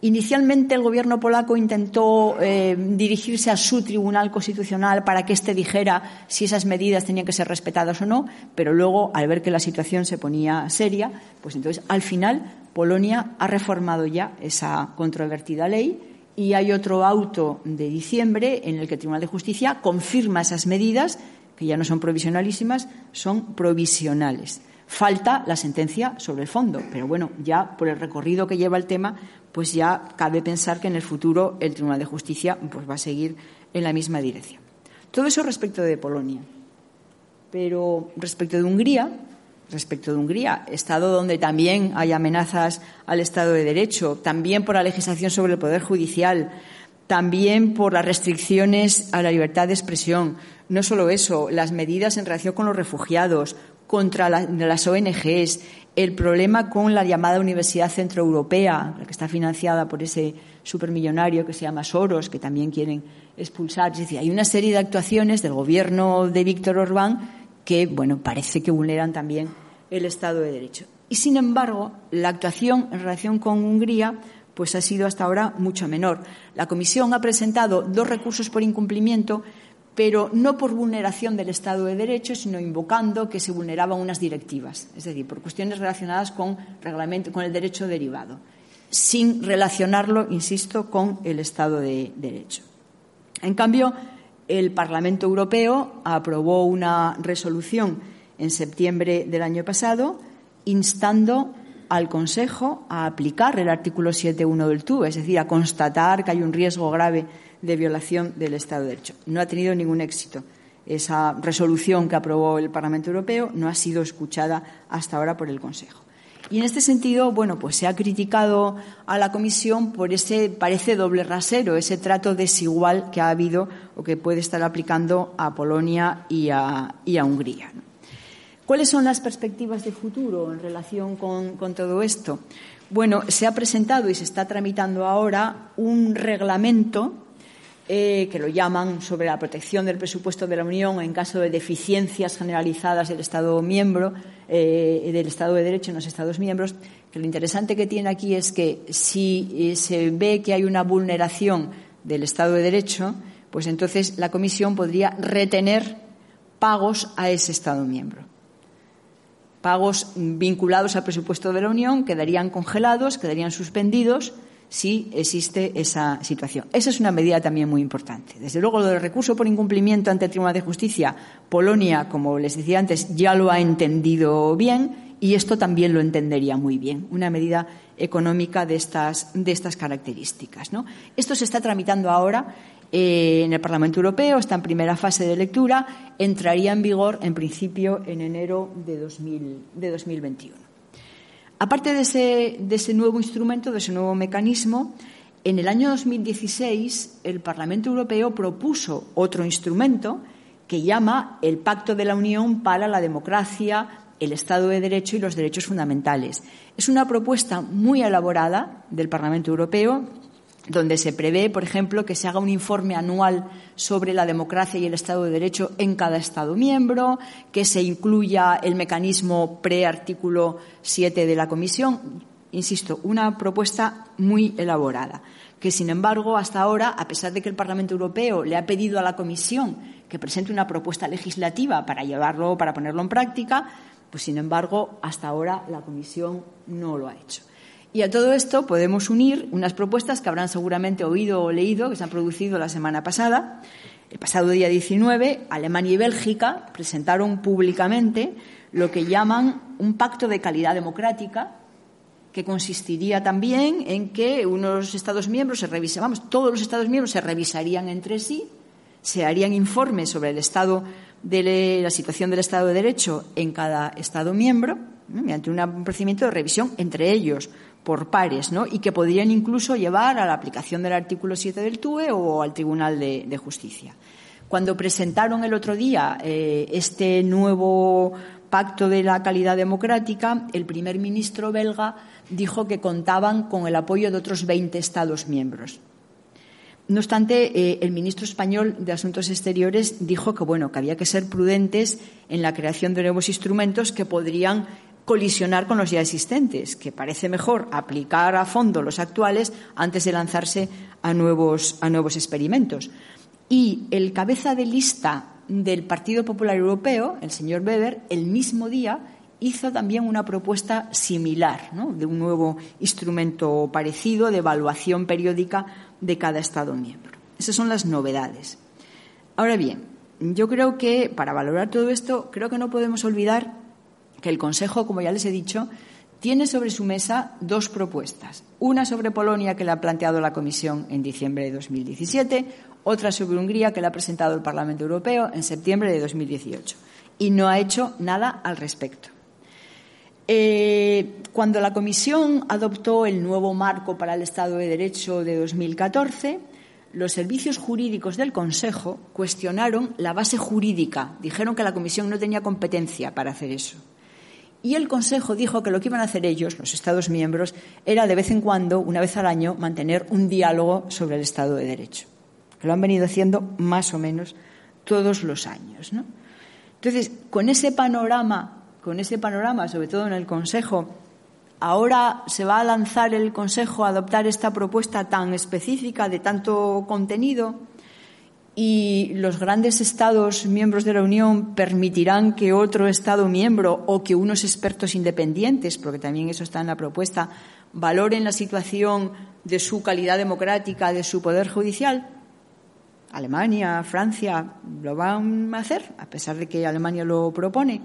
Inicialmente el Gobierno polaco intentó eh, dirigirse a su Tribunal Constitucional para que éste dijera si esas medidas tenían que ser respetadas o no, pero luego, al ver que la situación se ponía seria, pues entonces, al final, Polonia ha reformado ya esa controvertida ley y hay otro auto de diciembre en el que el Tribunal de Justicia confirma esas medidas que ya no son provisionalísimas, son provisionales. Falta la sentencia sobre el fondo, pero bueno, ya por el recorrido que lleva el tema, pues ya cabe pensar que en el futuro el Tribunal de Justicia pues va a seguir en la misma dirección. Todo eso respecto de Polonia. Pero respecto de Hungría, respecto de Hungría, Estado donde también hay amenazas al Estado de Derecho, también por la legislación sobre el Poder Judicial, también por las restricciones a la libertad de expresión. No solo eso, las medidas en relación con los refugiados, contra las ONGs, el problema con la llamada Universidad Centroeuropea, que está financiada por ese supermillonario que se llama Soros, que también quieren expulsar. Es decir, hay una serie de actuaciones del gobierno de Víctor Orbán que, bueno, parece que vulneran también el Estado de Derecho. Y, sin embargo, la actuación en relación con Hungría pues ha sido hasta ahora mucho menor. La Comisión ha presentado dos recursos por incumplimiento, pero no por vulneración del Estado de Derecho, sino invocando que se vulneraban unas directivas, es decir, por cuestiones relacionadas con, con el derecho derivado, sin relacionarlo, insisto, con el Estado de Derecho. En cambio, el Parlamento Europeo aprobó una resolución en septiembre del año pasado instando al Consejo a aplicar el artículo 7.1 del TU, es decir, a constatar que hay un riesgo grave de violación del Estado de Derecho. No ha tenido ningún éxito. Esa resolución que aprobó el Parlamento Europeo no ha sido escuchada hasta ahora por el Consejo. Y en este sentido, bueno, pues se ha criticado a la Comisión por ese, parece doble rasero, ese trato desigual que ha habido o que puede estar aplicando a Polonia y a, Hungría. ¿Cuáles son las perspectivas de futuro en relación con, con todo esto? Bueno, se ha presentado y se está tramitando ahora un reglamento eh, que lo llaman sobre la protección del presupuesto de la Unión en caso de deficiencias generalizadas del Estado miembro, eh, del Estado de Derecho en los Estados miembros, que lo interesante que tiene aquí es que si eh, se ve que hay una vulneración del Estado de Derecho, pues entonces la Comisión podría retener pagos a ese Estado miembro. Pagos vinculados al presupuesto de la Unión quedarían congelados, quedarían suspendidos si existe esa situación. Esa es una medida también muy importante. Desde luego, lo del recurso por incumplimiento ante el Tribunal de Justicia, Polonia, como les decía antes, ya lo ha entendido bien y esto también lo entendería muy bien, una medida económica de estas, de estas características. ¿no? Esto se está tramitando ahora eh, en el Parlamento Europeo, está en primera fase de lectura, entraría en vigor, en principio, en enero de, 2000, de 2021. Aparte de ese, nuevo instrumento, de ese nuevo mecanismo, en el año 2016 el Parlamento Europeo propuso otro instrumento que llama el Pacto de la Unión para la Democracia, el Estado de Derecho y los Derechos Fundamentales. Es una propuesta muy elaborada del Parlamento Europeo donde se prevé, por ejemplo, que se haga un informe anual sobre la democracia y el Estado de Derecho en cada Estado miembro, que se incluya el mecanismo pre-artículo 7 de la Comisión. Insisto, una propuesta muy elaborada, que, sin embargo, hasta ahora, a pesar de que el Parlamento Europeo le ha pedido a la Comisión que presente una propuesta legislativa para llevarlo, para ponerlo en práctica, pues, sin embargo, hasta ahora la Comisión no lo ha hecho. Y a todo esto podemos unir unas propuestas que habrán seguramente oído o leído, que se han producido la semana pasada. El pasado día 19, Alemania y Bélgica presentaron públicamente lo que llaman un pacto de calidad democrática, que consistiría también en que unos Estados miembros se vamos, todos los Estados miembros se revisarían entre sí, se harían informes sobre el estado de la situación del Estado de Derecho en cada Estado miembro, mediante un procedimiento de revisión entre ellos por pares, ¿no? Y que podrían incluso llevar a la aplicación del artículo 7 del TUE o al Tribunal de, Justicia. Cuando presentaron el otro día eh, este nuevo pacto de la calidad democrática, el primer ministro belga dijo que contaban con el apoyo de otros 20 Estados miembros. No obstante, eh, el ministro español de Asuntos Exteriores dijo que bueno, que había que ser prudentes en la creación de nuevos instrumentos que podrían colisionar con los ya existentes, que parece mejor aplicar a fondo los actuales antes de lanzarse a nuevos, a nuevos experimentos. Y el cabeza de lista del Partido Popular Europeo, el señor Weber, el mismo día hizo también una propuesta similar, de un nuevo instrumento parecido de evaluación periódica de cada Estado miembro. Esas son las novedades. Ahora bien, yo creo que para valorar todo esto, creo que no podemos olvidar que el Consejo, como ya les he dicho, tiene sobre su mesa dos propuestas. Una sobre Polonia, que la ha planteado la Comisión en diciembre de 2017, otra sobre Hungría, que la ha presentado el Parlamento Europeo en septiembre de 2018. Y no ha hecho nada al respecto. Eh, cuando la Comisión adoptó el nuevo marco para el Estado de Derecho de 2014, los servicios jurídicos del Consejo cuestionaron la base jurídica. Dijeron que la Comisión no tenía competencia para hacer eso. Y el Consejo dijo que lo que iban a hacer ellos, los Estados miembros, era de vez en cuando, una vez al año, mantener un diálogo sobre el Estado de Derecho. Lo han venido haciendo más o menos todos los años. Entonces, con ese panorama, con ese panorama, sobre todo en el Consejo, ahora se va a lanzar el Consejo a adoptar esta propuesta tan específica de tanto contenido y los grandes Estados miembros de la Unión permitirán que otro Estado miembro o que unos expertos independientes, porque también eso está en la propuesta, valoren la situación de su calidad democrática, de su poder judicial. Alemania, Francia lo van a hacer, a pesar de que Alemania lo propone.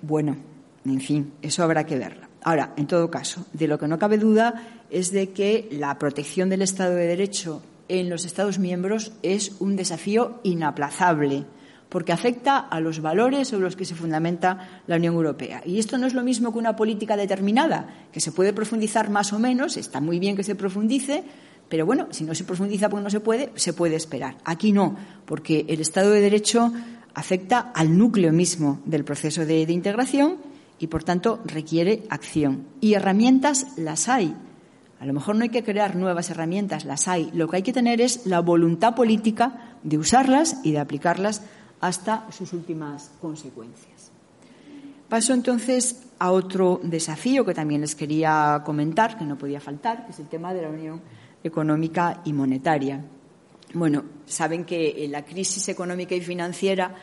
Bueno, en fin, eso habrá que verlo. Ahora, en todo caso, de lo que no cabe duda es de que la protección del Estado de Derecho en los Estados miembros es un desafío inaplazable porque afecta a los valores sobre los que se fundamenta la Unión Europea. Y esto no es lo mismo que una política determinada, que se puede profundizar más o menos, está muy bien que se profundice, pero bueno, si no se profundiza porque no se puede, se puede esperar. Aquí no, porque el Estado de Derecho afecta al núcleo mismo del proceso de, de integración y, por tanto, requiere acción. Y herramientas las hay. A lo mejor no hay que crear nuevas herramientas, las hay. Lo que hay que tener es la voluntad política de usarlas y de aplicarlas hasta sus últimas consecuencias. Paso entonces a otro desafío que también les quería comentar, que no podía faltar, que es el tema de la Unión Económica y Monetaria. Bueno, saben que la crisis económica y financiera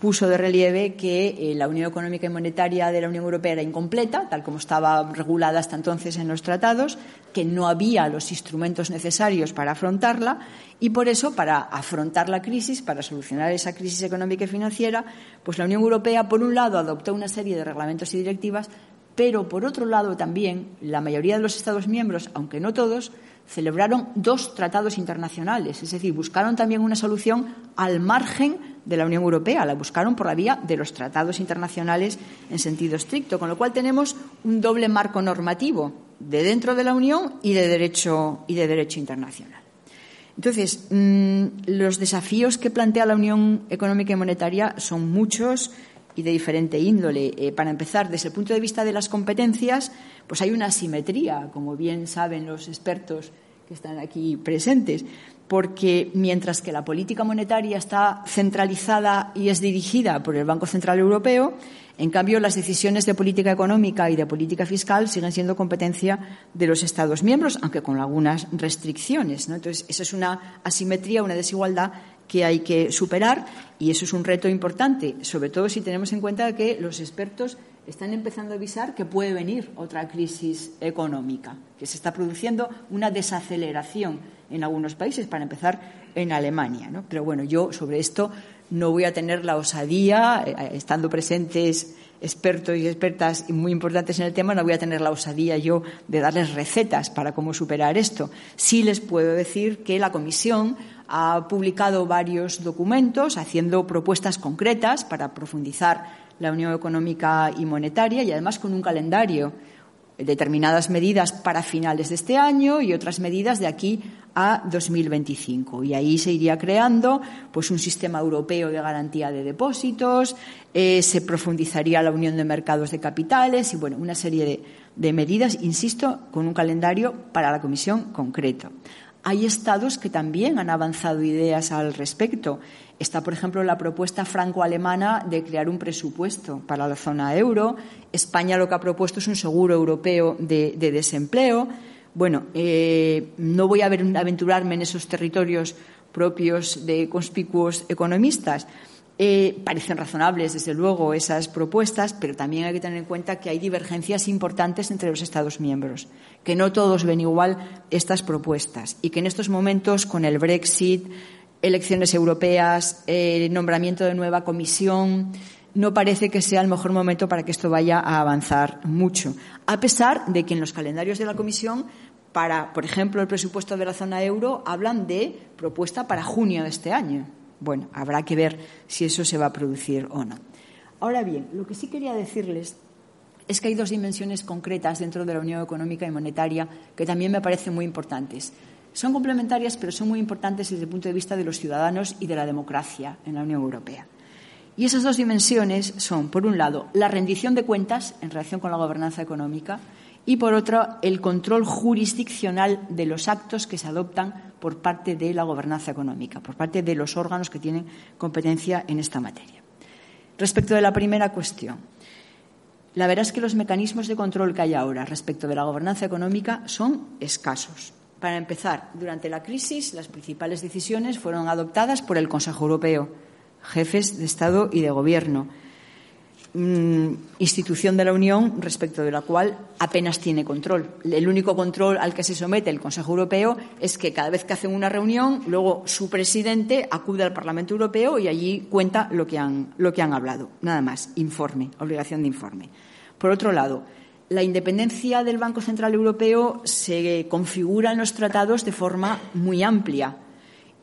puso de relieve que eh, la Unión Económica y Monetaria de la Unión Europea era incompleta, tal como estaba regulada hasta entonces en los tratados, que no había los instrumentos necesarios para afrontarla y por eso, para afrontar la crisis, para solucionar esa crisis económica y financiera, pues la Unión Europea, por un lado, adoptó una serie de reglamentos y directivas, pero por otro lado también la mayoría de los Estados miembros, aunque no todos, celebraron dos tratados internacionales, es decir, buscaron también una solución al margen de la Unión Europea, la buscaron por la vía de los tratados internacionales en sentido estricto, con lo cual tenemos un doble marco normativo de dentro de la Unión y de derecho, y de derecho internacional. Entonces, mm, los desafíos que plantea la Unión Económica y Monetaria son muchos y de diferente índole. Eh, para empezar, desde el punto de vista de las competencias, pues hay una asimetría, como bien saben los expertos que están aquí presentes, porque mientras que la política monetaria está centralizada y es dirigida por el Banco Central Europeo, en cambio las decisiones de política económica y de política fiscal siguen siendo competencia de los Estados miembros, aunque con algunas restricciones. Entonces, esa es una asimetría, una desigualdad que hay que superar y eso es un reto importante, sobre todo si tenemos en cuenta que los expertos están empezando a avisar que puede venir otra crisis económica, que se está produciendo una desaceleración en algunos países, para empezar en Alemania. Pero bueno, yo sobre esto no voy a tener la osadía, eh, estando presentes expertos y expertas muy importantes en el tema, no voy a tener la osadía yo de darles recetas para cómo superar esto. Sí les puedo decir que la Comisión ha publicado varios documentos haciendo propuestas concretas para profundizar la Unión Económica y Monetaria y además con un calendario determinadas medidas para finales de este año y otras medidas de aquí a 2025. Y ahí se iría creando pues, un sistema europeo de garantía de depósitos, eh, se profundizaría la unión de mercados de capitales y bueno, una serie de, de medidas, insisto, con un calendario para la Comisión concreto. Hay estados que también han avanzado ideas al respecto. Está, por ejemplo, la propuesta franco-alemana de crear un presupuesto para la zona euro. España lo que ha propuesto es un seguro europeo de, desempleo. Bueno, eh, no voy a aventurarme en esos territorios propios de conspicuos economistas, eh, parecen razonables, desde luego, esas propuestas, pero también hay que tener en cuenta que hay divergencias importantes entre los Estados miembros, que no todos ven igual estas propuestas y que en estos momentos, con el Brexit, elecciones europeas, nombramiento de nueva comisión, no parece que sea el mejor momento para que esto vaya a avanzar mucho, a pesar de que en los calendarios de la Comisión para, por ejemplo, el presupuesto de la zona euro hablan de propuesta para junio de este año. Bueno, habrá que ver si eso se va a producir o no. Ahora bien, lo que sí quería decirles es que hay dos dimensiones concretas dentro de la Unión Económica y Monetaria que también me parecen muy importantes. Son complementarias, pero son muy importantes desde el punto de vista de los ciudadanos y de la democracia en la Unión Europea. Y esas dos dimensiones son, por un lado, la rendición de cuentas en relación con la gobernanza económica y, por otro, el control jurisdiccional de los actos que se adoptan por parte de la gobernanza económica, por parte de los órganos que tienen competencia en esta materia. Respecto de la primera cuestión, la verdad es que los mecanismos de control que hay ahora respecto de la gobernanza económica son escasos. Para empezar, durante la crisis las principales decisiones fueron adoptadas por el Consejo Europeo, jefes de Estado y de Gobierno, Mm, institución de la Unión respecto de la cual apenas tiene control. El único control al que se somete el Consejo Europeo es que cada vez que hacen una reunión, luego su presidente acude al Parlamento Europeo y allí cuenta lo que han, lo que han hablado. Nada más, informe, obligación de informe. Por otro lado, la independencia del Banco Central Europeo se configura en los tratados de forma muy amplia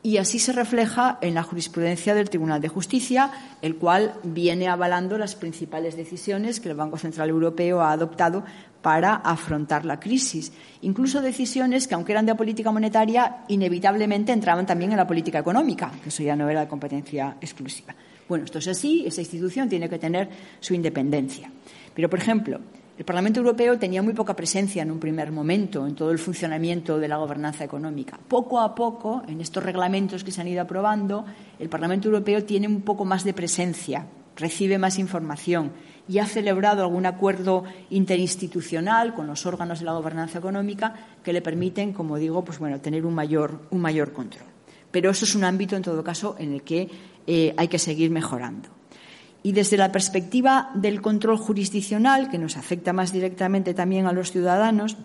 y así se refleja en la jurisprudencia del Tribunal de Justicia, el cual viene avalando las principales decisiones que el Banco Central Europeo ha adoptado para afrontar la crisis. Incluso decisiones que, aunque eran de política monetaria, inevitablemente entraban también en la política económica, que eso ya no era de competencia exclusiva. Bueno, esto es así, esa institución tiene que tener su independencia. Pero, por ejemplo, el Parlamento Europeo tenía muy poca presencia en un primer momento en todo el funcionamiento de la gobernanza económica. Poco a poco, en estos reglamentos que se han ido aprobando, el Parlamento Europeo tiene un poco más de presencia, recibe más información y ha celebrado algún acuerdo interinstitucional con los órganos de la gobernanza económica que le permiten, como digo, pues bueno, tener un mayor, un mayor control. Pero eso es un ámbito, en todo caso, en el que eh, hay que seguir mejorando. Y desde la perspectiva del control jurisdiccional, que nos afecta más directamente también a los ciudadanos,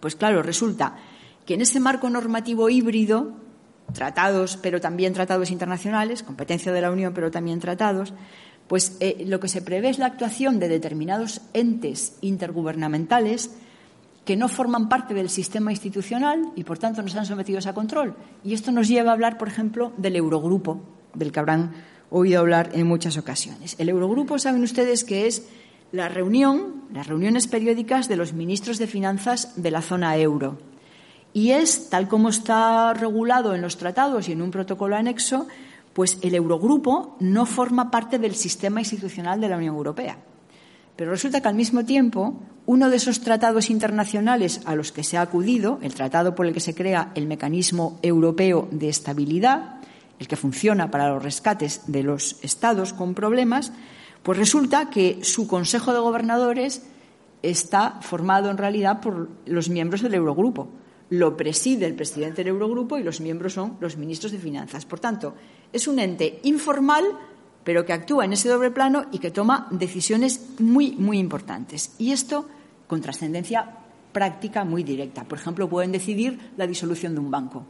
pues claro, resulta que en ese marco normativo híbrido, tratados, pero también tratados internacionales, competencia de la Unión, pero también tratados, pues eh, lo que se prevé es la actuación de determinados entes intergubernamentales que no forman parte del sistema institucional y, por tanto, no están sometidos a control. Y esto nos lleva a hablar, por ejemplo, del Eurogrupo, del que habrán oído hablar en muchas ocasiones. El Eurogrupo, saben ustedes que es la reunión, las reuniones periódicas de los ministros de finanzas de la zona euro. Y es, tal como está regulado en los tratados y en un protocolo anexo, pues el Eurogrupo no forma parte del sistema institucional de la Unión Europea. Pero resulta que al mismo tiempo, uno de esos tratados internacionales a los que se ha acudido, el tratado por el que se crea el Mecanismo Europeo de Estabilidad, el que funciona para los rescates de los estados con problemas, pues resulta que su Consejo de Gobernadores está formado en realidad por los miembros del Eurogrupo. Lo preside el presidente del Eurogrupo y los miembros son los ministros de Finanzas. Por tanto, es un ente informal, pero que actúa en ese doble plano y que toma decisiones muy, muy importantes. Y esto con trascendencia práctica muy directa. Por ejemplo, pueden decidir la disolución de un banco,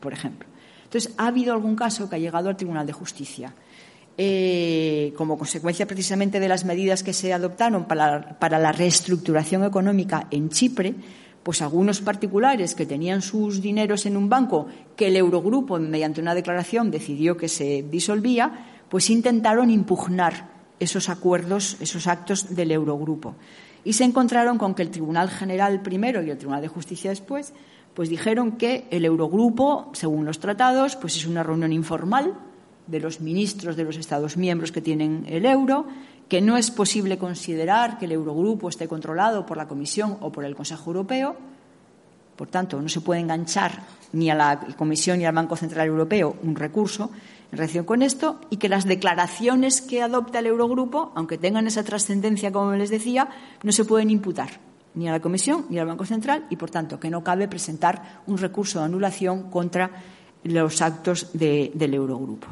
por ejemplo. Entonces, ha habido algún caso que ha llegado al Tribunal de Justicia. Eh, como consecuencia precisamente de las medidas que se adoptaron para, para, la reestructuración económica en Chipre, pues algunos particulares que tenían sus dineros en un banco que el Eurogrupo, mediante una declaración, decidió que se disolvía, pues intentaron impugnar esos acuerdos, esos actos del Eurogrupo. Y se encontraron con que el Tribunal General primero y el Tribunal de Justicia después pues dijeron que el Eurogrupo, según los tratados, pues es una reunión informal de los ministros de los Estados miembros que tienen el euro, que no es posible considerar que el Eurogrupo esté controlado por la Comisión o por el Consejo Europeo. Por tanto, no se puede enganchar ni a la Comisión ni al Banco Central Europeo un recurso en relación con esto y que las declaraciones que adopta el Eurogrupo, aunque tengan esa trascendencia, como les decía, no se pueden imputar ni a la Comisión ni al Banco Central y, por tanto, que no cabe presentar un recurso de anulación contra los actos del Eurogrupo.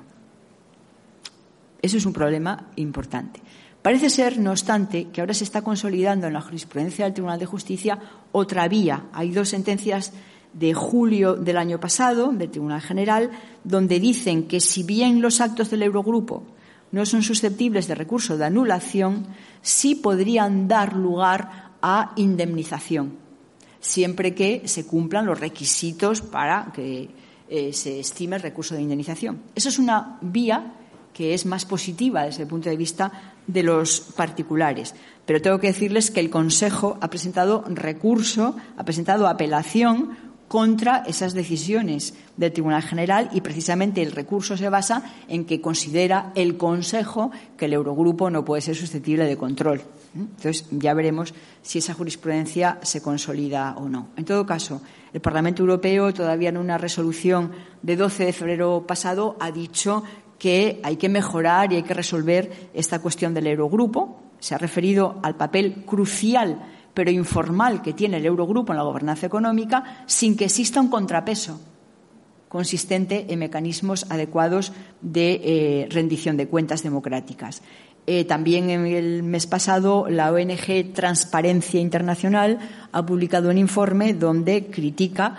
Eso es un problema importante. Parece ser, no obstante, que ahora se está consolidando en la jurisprudencia del Tribunal de Justicia otra vía. Hay dos sentencias de julio del año pasado del Tribunal General donde dicen que si bien los actos del Eurogrupo no son susceptibles de recurso de anulación, sí podrían dar lugar a indemnización, siempre que se cumplan los requisitos para que eh, se estime el recurso de indemnización. Eso es una vía que es más positiva desde el punto de vista de los particulares. Pero tengo que decirles que el Consejo ha presentado recurso, ha presentado apelación contra esas decisiones del Tribunal General y precisamente el recurso se basa en que considera el Consejo que el Eurogrupo no puede ser susceptible de control. Entonces, ya veremos si esa jurisprudencia se consolida o no. En todo caso, el Parlamento Europeo, todavía en una resolución de 12 de febrero pasado, ha dicho que hay que mejorar y hay que resolver esta cuestión del Eurogrupo. Se ha referido al papel crucial pero informal que tiene el Eurogrupo en la gobernanza económica sin que exista un contrapeso consistente en mecanismos adecuados de eh, rendición de cuentas democráticas. Eh, también en el mes pasado la ONG Transparencia Internacional ha publicado un informe donde critica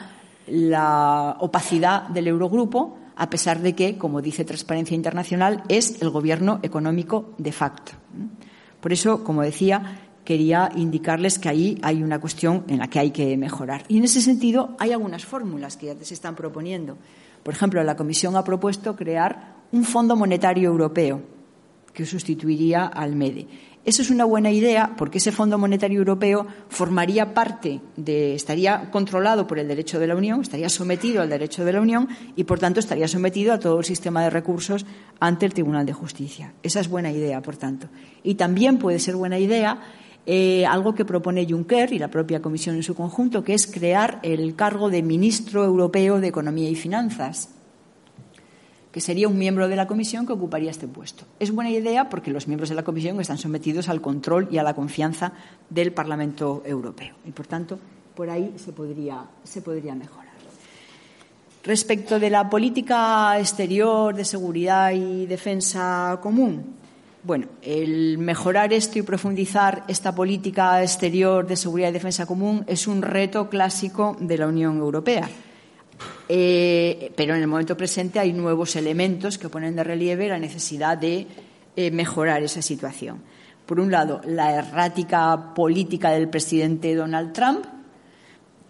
la opacidad del Eurogrupo, a pesar de que, como dice Transparencia Internacional, es el gobierno económico de facto. Por eso, como decía, quería indicarles que ahí hay una cuestión en la que hay que mejorar. Y en ese sentido hay algunas fórmulas que ya se están proponiendo. Por ejemplo, la Comisión ha propuesto crear un Fondo Monetario Europeo que sustituiría al MEDE. Eso es una buena idea porque ese Fondo Monetario Europeo formaría parte de, estaría controlado por el derecho de la Unión, estaría sometido al derecho de la Unión y, por tanto, estaría sometido a todo el sistema de recursos ante el Tribunal de Justicia. Esa es buena idea, por tanto. Y también puede ser buena idea eh, algo que propone Juncker y la propia Comisión en su conjunto, que es crear el cargo de Ministro Europeo de Economía y Finanzas que sería un miembro de la comisión que ocuparía este puesto. Es buena idea porque los miembros de la comisión están sometidos al control y a la confianza del Parlamento Europeo y, por tanto, por ahí se podría, se podría mejorar. Respecto de la política exterior de seguridad y defensa común, bueno, el mejorar esto y profundizar esta política exterior de seguridad y defensa común es un reto clásico de la Unión Europea eh, pero en el momento presente hay nuevos elementos que ponen de relieve la necesidad de eh, mejorar esa situación. Por un lado, la errática política del presidente Donald Trump,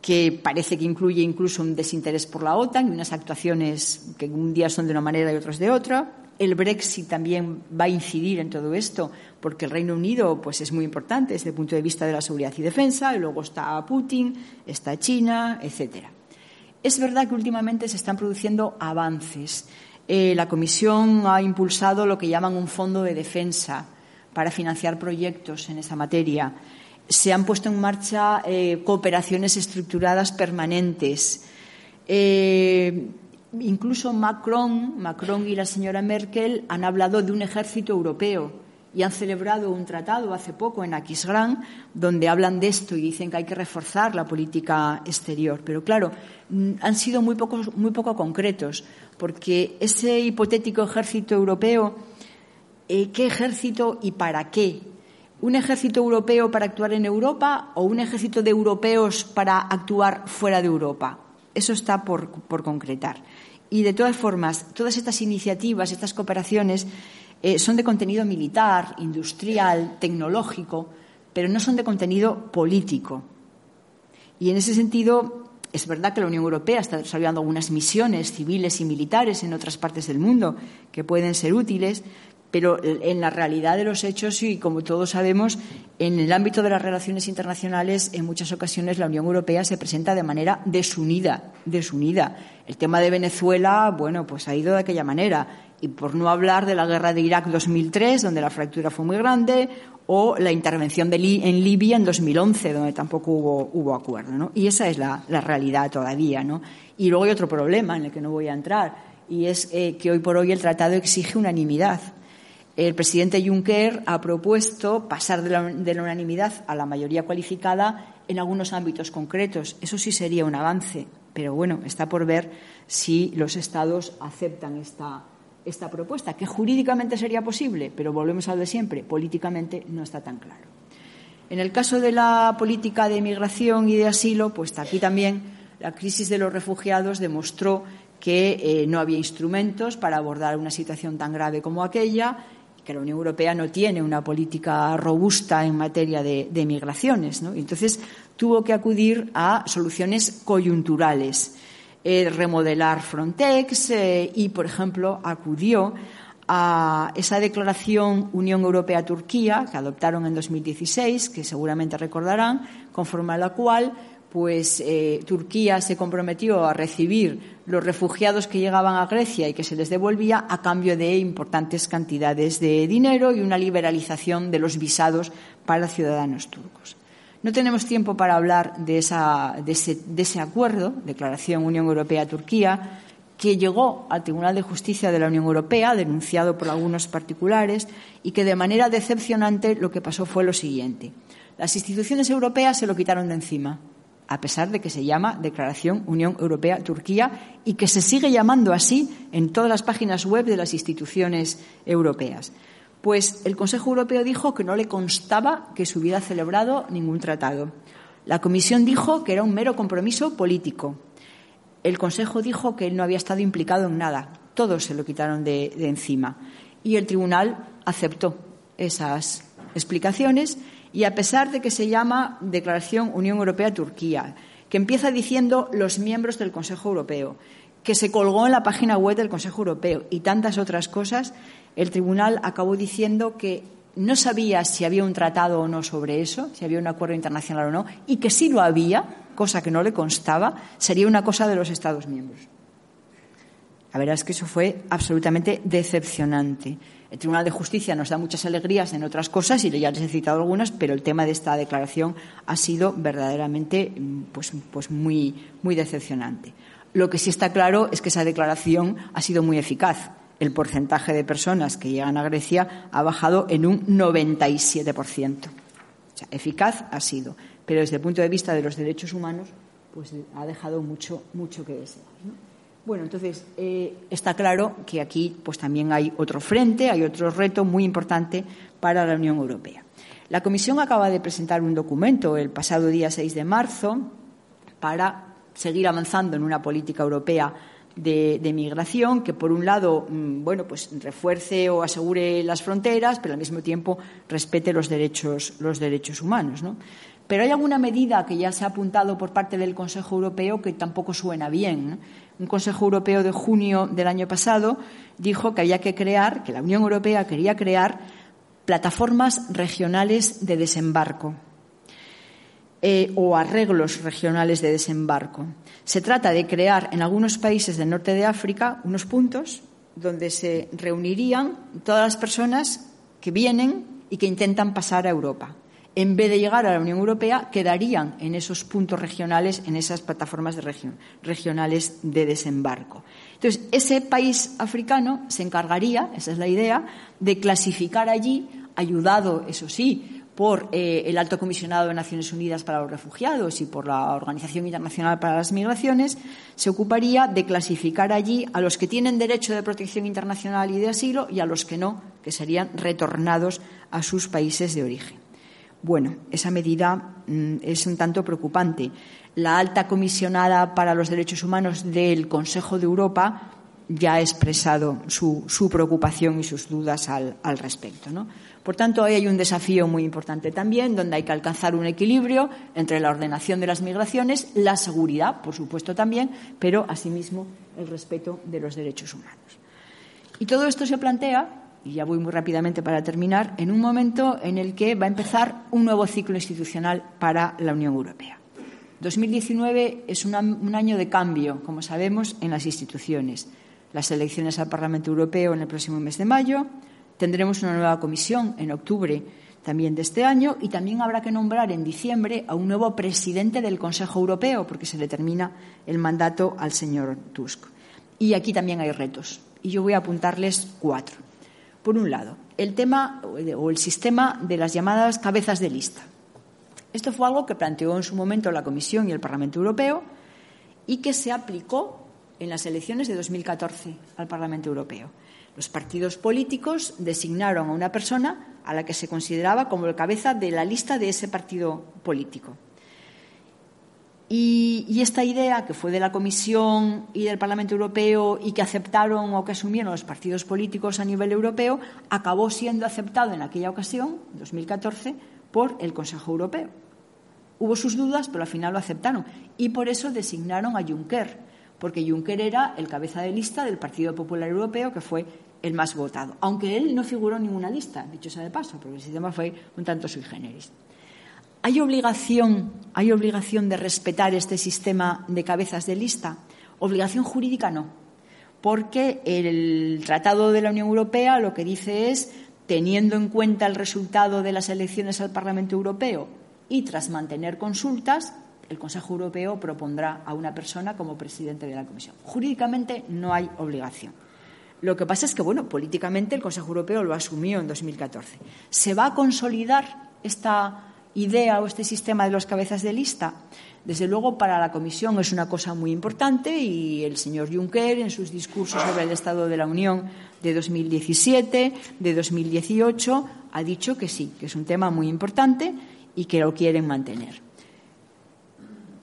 que parece que incluye incluso un desinterés por la OTAN y unas actuaciones que un día son de una manera y otras de otra. El Brexit también va a incidir en todo esto, porque el Reino Unido pues, es muy importante desde el punto de vista de la seguridad y defensa, y luego está Putin, está China, etcétera. Es verdad que últimamente se están produciendo avances. Eh, la Comisión ha impulsado lo que llaman un fondo de defensa para financiar proyectos en esa materia. Se han puesto en marcha eh, cooperaciones estructuradas permanentes. Eh, incluso Macron, Macron y la señora Merkel han hablado de un ejército europeo y han celebrado un tratado hace poco en Aquisgrán donde hablan de esto y dicen que hay que reforzar la política exterior. Pero claro, mm, han sido muy poco, muy poco concretos porque ese hipotético ejército europeo, eh, ¿qué ejército y para qué? ¿Un ejército europeo para actuar en Europa o un ejército de europeos para actuar fuera de Europa? Eso está por, por concretar. Y de todas formas, todas estas iniciativas, estas cooperaciones, eh, son de contenido militar, industrial, tecnológico, pero no son de contenido político. Y en ese sentido, es verdad que la Unión Europea está desarrollando algunas misiones civiles y militares en otras partes del mundo que pueden ser útiles, pero en la realidad de los hechos y como todos sabemos, en el ámbito de las relaciones internacionales, en muchas ocasiones la Unión Europea se presenta de manera desunida, desunida. El tema de Venezuela, bueno, pues ha ido de aquella manera y por no hablar de la guerra de Irak 2003, donde la fractura fue muy grande, o la intervención de en Libia en 2011, donde tampoco hubo, acuerdo. Y esa es la, realidad todavía. ¿no? Y luego hay otro problema en el que no voy a entrar, y es eh, que hoy por hoy el tratado exige unanimidad. El presidente Juncker ha propuesto pasar de la, unanimidad a la mayoría cualificada en algunos ámbitos concretos. Eso sí sería un avance, pero bueno, está por ver si los Estados aceptan esta, esta propuesta, que jurídicamente sería posible, pero volvemos a lo de siempre, políticamente no está tan claro. En el caso de la política de migración y de asilo, pues aquí también la crisis de los refugiados demostró que eh, no había instrumentos para abordar una situación tan grave como aquella que la Unión Europea no tiene una política robusta en materia de, migraciones. Entonces tuvo que acudir a soluciones coyunturales eh, remodelar Frontex eh, y, por ejemplo, acudió a esa declaración Unión Europea-Turquía que adoptaron en 2016, que seguramente recordarán, conforme a la cual pues eh, Turquía se comprometió a recibir los refugiados que llegaban a Grecia y que se les devolvía a cambio de importantes cantidades de dinero y una liberalización de los visados para ciudadanos turcos. No tenemos tiempo para hablar de, ese, acuerdo, Declaración Unión Europea-Turquía, que llegó al Tribunal de Justicia de la Unión Europea, denunciado por algunos particulares, y que de manera decepcionante lo que pasó fue lo siguiente. Las instituciones europeas se lo quitaron de encima, a pesar de que se llama Declaración Unión Europea-Turquía y que se sigue llamando así en todas las páginas web de las instituciones europeas. Pues el Consejo Europeo dijo que no le constaba que se hubiera celebrado ningún tratado. La Comisión dijo que era un mero compromiso político. El Consejo dijo que él no había estado implicado en nada. Todos se lo quitaron de, encima. Y el Tribunal aceptó esas explicaciones y a pesar de que se llama Declaración Unión Europea-Turquía, que empieza diciendo los miembros del Consejo Europeo, que se colgó en la página web del Consejo Europeo y tantas otras cosas, el tribunal acabó diciendo que no sabía si había un tratado o no sobre eso, si había un acuerdo internacional o no, y que si lo había, cosa que no le constaba, sería una cosa de los Estados miembros. La verdad es que eso fue absolutamente decepcionante. El Tribunal de Justicia nos da muchas alegrías en otras cosas, y ya les he citado algunas, pero el tema de esta declaración ha sido verdaderamente pues, pues muy, muy decepcionante. Lo que sí está claro es que esa declaración ha sido muy eficaz. El porcentaje de personas que llegan a Grecia ha bajado en un 97%. O sea, eficaz ha sido, pero desde el punto de vista de los derechos humanos, pues ha dejado mucho, mucho que desear. Bueno, entonces eh, está claro que aquí pues también hay otro frente, hay otro reto muy importante para la Unión Europea. La Comisión acaba de presentar un documento el pasado día 6 de marzo para seguir avanzando en una política europea de, migración que, por un lado, mm, bueno, pues refuerce o asegure las fronteras, pero al mismo tiempo respete los derechos, los derechos humanos. ¿no? Pero hay alguna medida que ya se ha apuntado por parte del Consejo Europeo que tampoco suena bien. Un Consejo Europeo de junio del año pasado dijo que había que crear, que la Unión Europea quería crear plataformas regionales de desembarco eh, o arreglos regionales de desembarco. Se trata de crear en algunos países del norte de África unos puntos donde se reunirían todas las personas que vienen y que intentan pasar a Europa en vez de llegar a la Unión Europea, quedarían en esos puntos regionales, en esas plataformas regionales de desembarco. Entonces, ese país africano se encargaría, esa es la idea, de clasificar allí, ayudado, eso sí, por eh, el Alto Comisionado de Naciones Unidas para los Refugiados y por la Organización Internacional para las Migraciones, se ocuparía de clasificar allí a los que tienen derecho de protección internacional y de asilo y a los que no, que serían retornados a sus países de origen. Bueno, esa medida mm, es un tanto preocupante. La alta comisionada para los derechos humanos del Consejo de Europa ya ha expresado su, preocupación y sus dudas al, respecto. Por tanto, ahí hay un desafío muy importante también, donde hay que alcanzar un equilibrio entre la ordenación de las migraciones, la seguridad, por supuesto también, pero asimismo el respeto de los derechos humanos. Y todo esto se plantea y ya voy muy rápidamente para terminar, en un momento en el que va a empezar un nuevo ciclo institucional para la Unión Europea. 2019 es un año de cambio, como sabemos, en las instituciones. Las elecciones al Parlamento Europeo en el próximo mes de mayo, tendremos una nueva comisión en octubre también de este año y también habrá que nombrar en diciembre a un nuevo presidente del Consejo Europeo porque se le termina el mandato al señor Tusk. Y aquí también hay retos y yo voy a apuntarles cuatro. Por un lado, el tema o el sistema de las llamadas cabezas de lista. Esto fue algo que planteó en su momento la Comisión y el Parlamento Europeo y que se aplicó en las elecciones de 2014 al Parlamento Europeo. Los partidos políticos designaron a una persona a la que se consideraba como el cabeza de la lista de ese partido político. Y, esta idea, que fue de la Comisión y del Parlamento Europeo y que aceptaron o que asumieron los partidos políticos a nivel europeo, acabó siendo aceptado en aquella ocasión, 2014, por el Consejo Europeo. Hubo sus dudas, pero al final lo aceptaron. Y por eso designaron a Juncker, porque Juncker era el cabeza de lista del Partido Popular Europeo, que fue el más votado. Aunque él no figuró en ninguna lista, dicho sea de paso, porque el sistema fue un tanto sui generis. ¿Hay obligación, ¿Hay obligación de respetar este sistema de cabezas de lista? Obligación jurídica no, porque el Tratado de la Unión Europea lo que dice es, teniendo en cuenta el resultado de las elecciones al Parlamento Europeo y tras mantener consultas, el Consejo Europeo propondrá a una persona como presidente de la Comisión. Jurídicamente no hay obligación. Lo que pasa es que, bueno, políticamente el Consejo Europeo lo asumió en 2014. ¿Se va a consolidar esta idea o este sistema de los cabezas de lista, desde luego para la Comisión es una cosa muy importante y el señor Juncker en sus discursos sobre el Estado de la Unión de 2017, de 2018, ha dicho que sí, que es un tema muy importante y que lo quieren mantener.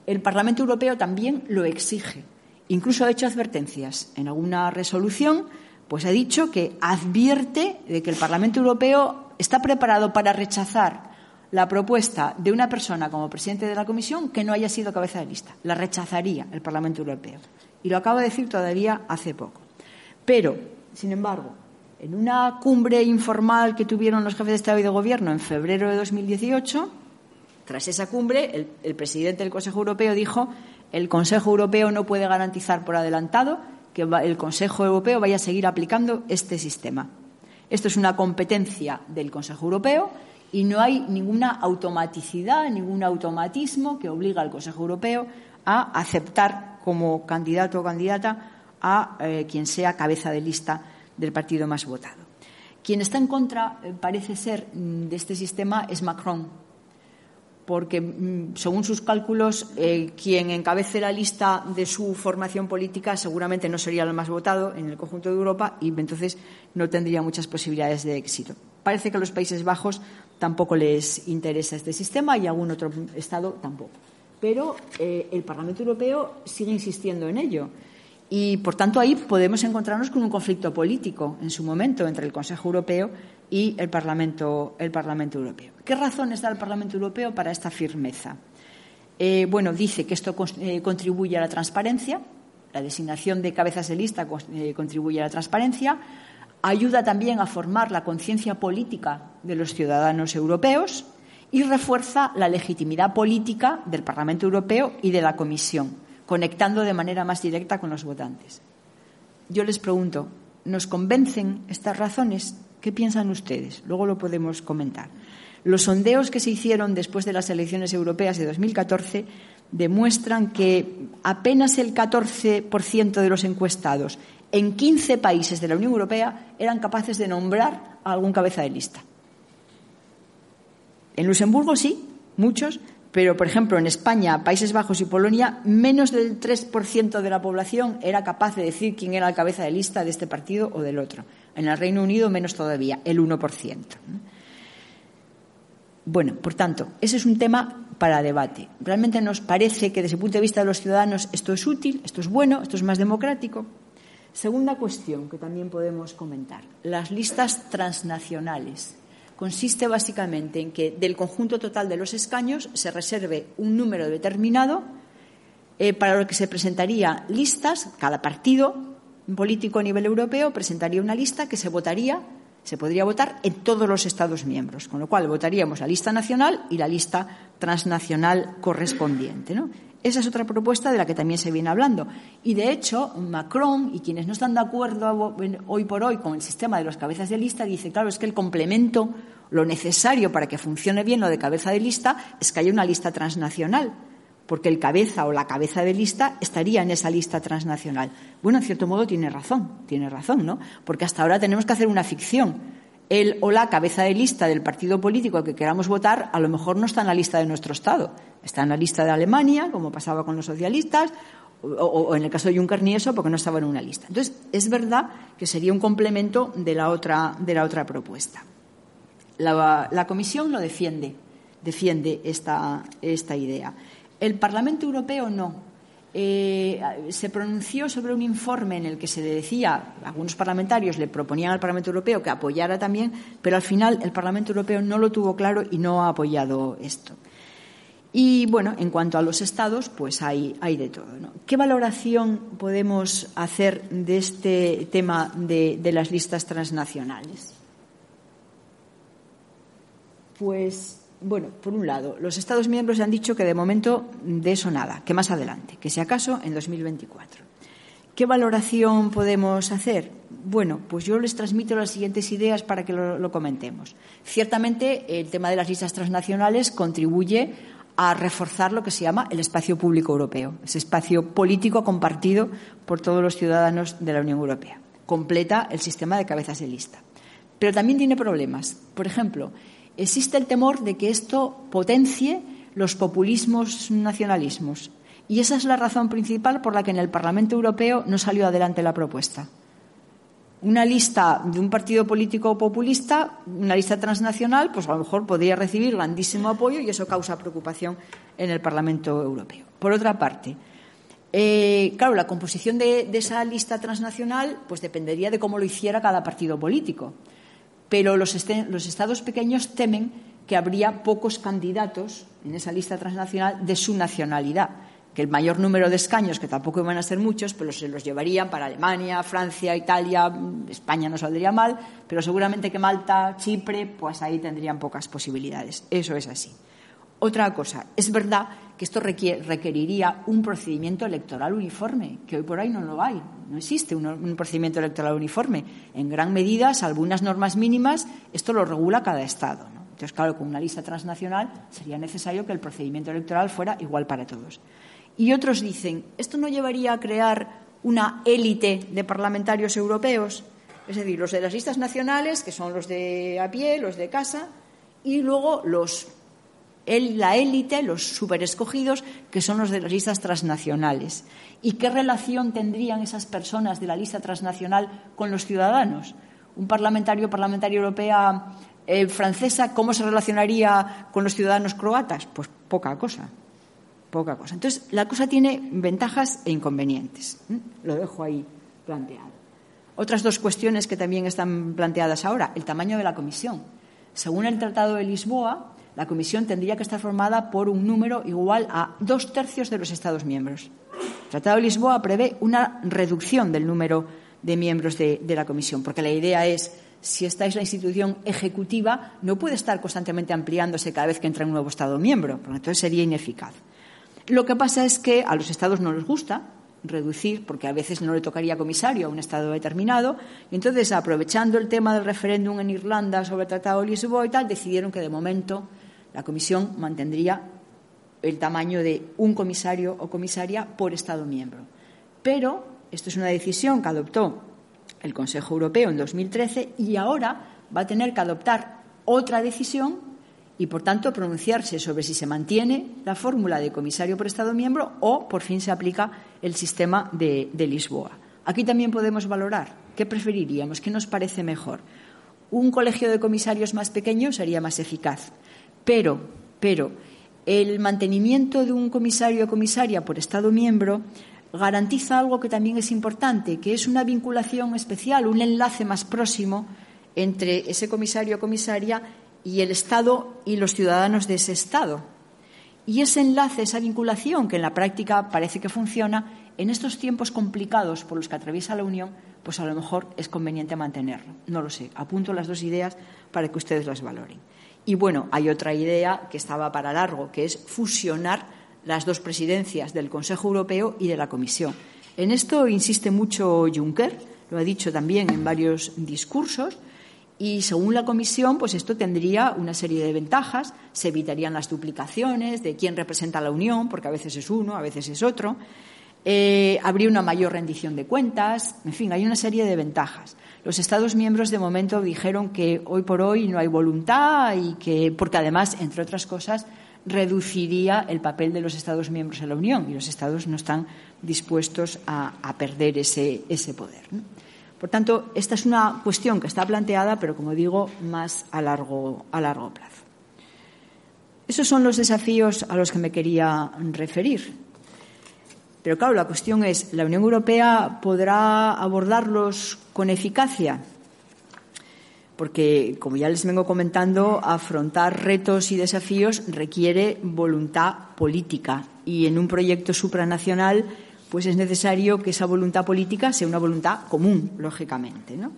El Parlamento Europeo también lo exige. Incluso ha hecho advertencias en alguna resolución, pues ha dicho que advierte de que el Parlamento Europeo está preparado para rechazar la propuesta de una persona como presidente de la Comisión que no haya sido cabeza de lista. La rechazaría el Parlamento Europeo. Y lo acabo de decir todavía hace poco. Pero, sin embargo, En una cumbre informal que tuvieron los jefes de Estado y de Gobierno en febrero de 2018, tras esa cumbre, el, el presidente del Consejo Europeo dijo el Consejo Europeo no puede garantizar por adelantado que el Consejo Europeo vaya a seguir aplicando este sistema. Esto es una competencia del Consejo Europeo y no hay ninguna automaticidad, ningún automatismo que obliga al Consejo Europeo a aceptar como candidato o candidata a eh, quien sea cabeza de lista del partido más votado. Quien está en contra, eh, parece ser, mm, de este sistema es Macron, porque, mm, según sus cálculos, eh, quien encabece la lista de su formación política seguramente no sería el más votado en el conjunto de Europa y entonces no tendría muchas posibilidades de éxito. Parece que los Países Bajos tampoco les interesa este sistema y algún otro Estado tampoco. Pero eh, el Parlamento Europeo sigue insistiendo en ello. Y, por tanto, ahí podemos encontrarnos con un conflicto político en su momento entre el Consejo Europeo y el Parlamento, Europeo. ¿Qué razones da el Parlamento Europeo para esta firmeza? Eh, bueno, dice que esto eh, contribuye a la transparencia, la designación de cabezas de lista contribuye a la transparencia, ayuda también a formar la conciencia política de los ciudadanos europeos y refuerza la legitimidad política del Parlamento Europeo y de la Comisión, conectando de manera más directa con los votantes. Yo les pregunto, ¿nos convencen estas razones? ¿Qué piensan ustedes? Luego lo podemos comentar. Los sondeos que se hicieron después de las elecciones europeas de 2014 demuestran que apenas el 14% de los encuestados en 15 países de la Unión Europea eran capaces de nombrar a algún cabeza de lista. En Luxemburgo sí, muchos, pero por ejemplo en España, Países Bajos y Polonia, menos del 3% de la población era capaz de decir quién era el cabeza de lista de este partido o del otro. En el Reino Unido menos todavía, el 1%. Bueno, por tanto, ese es un tema para debate. Realmente nos parece que desde el punto de vista de los ciudadanos esto es útil, esto es bueno, esto es más democrático. Segunda cuestión que también podemos comentar, las listas transnacionales. Consiste básicamente en que del conjunto total de los escaños se reserve un número determinado eh, para lo que se presentaría listas, cada partido político a nivel europeo presentaría una lista que se votaría, se podría votar en todos los Estados miembros, con lo cual votaríamos la lista nacional y la lista transnacional correspondiente. Esa es otra propuesta de la que también se viene hablando. Y, de hecho, Macron y quienes no están de acuerdo hoy por hoy con el sistema de las cabezas de lista dice, claro, es que el complemento, lo necesario para que funcione bien lo de cabeza de lista, es que haya una lista transnacional porque el cabeza o la cabeza de lista estaría en esa lista transnacional. Bueno, en cierto modo tiene razón, tiene razón, ¿no? Porque hasta ahora tenemos que hacer una ficción. El o la cabeza de lista del partido político al que queramos votar a lo mejor no está en la lista de nuestro Estado. Está en la lista de Alemania, como pasaba con los socialistas, o, en el caso de Juncker ni eso, porque no estaba en una lista. Entonces, es verdad que sería un complemento de la otra, de la otra propuesta. La, la Comisión lo defiende, defiende esta, esta idea. El Parlamento Europeo no. Eh, se pronunció sobre un informe en el que se decía, algunos parlamentarios le proponían al Parlamento Europeo que apoyara también, pero al final el Parlamento Europeo no lo tuvo claro y no ha apoyado esto. Y bueno, en cuanto a los estados, pues hay, hay de todo. ¿Qué valoración podemos hacer de este tema de las listas transnacionales? Pues bueno, por un lado, los Estados miembros han dicho que de momento de eso nada, que más adelante, que si acaso en 2024. ¿Qué valoración podemos hacer? Bueno, pues yo les transmito las siguientes ideas para que lo, comentemos. Ciertamente, el tema de las listas transnacionales contribuye a reforzar lo que se llama el espacio público europeo, ese espacio político compartido por todos los ciudadanos de la Unión Europea. Completa el sistema de cabezas de lista. Pero también tiene problemas. Por ejemplo, existe el temor de que esto potencie los populismos nacionalismos. Y esa es la razón principal por la que en el Parlamento Europeo no salió adelante la propuesta. Una lista de un partido político populista, una lista transnacional, pues a lo mejor podría recibir grandísimo apoyo y eso causa preocupación en el Parlamento Europeo. Por otra parte, eh, claro, la composición de, de, esa lista transnacional pues dependería de cómo lo hiciera cada partido político pero los, estados pequeños temen que habría pocos candidatos en esa lista transnacional de su nacionalidad. que el mayor número de escaños, que tampoco iban a ser muchos, pero se los llevarían para Alemania, Francia, Italia, España no saldría mal, pero seguramente que Malta, Chipre, pues ahí tendrían pocas posibilidades. Eso es así. Otra cosa, es verdad que esto requeriría un procedimiento electoral uniforme, que hoy por ahí no lo hay, no existe un, procedimiento electoral uniforme. En gran medida, salvo unas normas mínimas, esto lo regula cada Estado. Entonces, claro, con una lista transnacional sería necesario que el procedimiento electoral fuera igual para todos. Y otros dicen, ¿esto no llevaría a crear una élite de parlamentarios europeos? Es decir, los de las listas nacionales, que son los de a pie, los de casa, y luego los la élite, los superescogidos, que son los de las listas transnacionales. ¿Y qué relación tendrían esas personas de la lista transnacional con los ciudadanos? Un parlamentario, parlamentaria europea eh, francesa, ¿cómo se relacionaría con los ciudadanos croatas? Pues poca cosa, poca cosa. Entonces, la cosa tiene ventajas e inconvenientes. Lo dejo ahí planteado. Otras dos cuestiones que también están planteadas ahora, el tamaño de la comisión. Según el Tratado de Lisboa, la Comisión tendría que estar formada por un número igual a dos tercios de los Estados miembros. El Tratado de Lisboa prevé una reducción del número de miembros de, la Comisión, porque la idea es si esta es la institución ejecutiva, no puede estar constantemente ampliándose cada vez que entra un nuevo Estado miembro, porque entonces sería ineficaz. Lo que pasa es que a los Estados no les gusta reducir, porque a veces no le tocaría comisario a un Estado determinado, y entonces, aprovechando el tema del referéndum en Irlanda sobre el Tratado de Lisboa y tal, decidieron que de momento la Comisión mantendría el tamaño de un comisario o comisaria por Estado miembro. Pero esto es una decisión que adoptó el Consejo Europeo en 2013 y ahora va a tener que adoptar otra decisión y, por tanto, pronunciarse sobre si se mantiene la fórmula de comisario por Estado miembro o, por fin, se aplica el sistema de, Lisboa. Aquí también podemos valorar qué preferiríamos, qué nos parece mejor. Un colegio de comisarios más pequeño sería más eficaz. Pero, pero el mantenimiento de un comisario o comisaria por Estado miembro garantiza algo que también es importante, que es una vinculación especial, un enlace más próximo entre ese comisario o comisaria y el Estado y los ciudadanos de ese Estado. Y ese enlace, esa vinculación, que en la práctica parece que funciona, en estos tiempos complicados por los que atraviesa la Unión, pues a lo mejor es conveniente mantenerlo. No lo sé. Apunto las dos ideas para que ustedes las valoren. Y bueno, hay otra idea que estaba para largo, que es fusionar las dos presidencias del Consejo Europeo y de la Comisión. En esto insiste mucho Juncker, lo ha dicho también en varios discursos, y según la Comisión, pues esto tendría una serie de ventajas. Se evitarían las duplicaciones de quién representa a la Unión, porque a veces es uno, a veces es otro. Eh, habría una mayor rendición de cuentas. En fin, hay una serie de ventajas. Los Estados miembros de momento dijeron que hoy por hoy no hay voluntad y que, porque además, entre otras cosas, reduciría el papel de los Estados miembros en la Unión y los Estados no están dispuestos a, perder ese, poder. Por tanto, esta es una cuestión que está planteada, pero como digo, más a largo, a largo plazo. Esos son los desafíos a los que me quería referir. Pero claro, la cuestión es, ¿la Unión Europea podrá abordarlos con eficacia? Porque, como ya les vengo comentando, afrontar retos y desafíos requiere voluntad política. Y en un proyecto supranacional, pues es necesario que esa voluntad política sea una voluntad común, lógicamente. ¿no?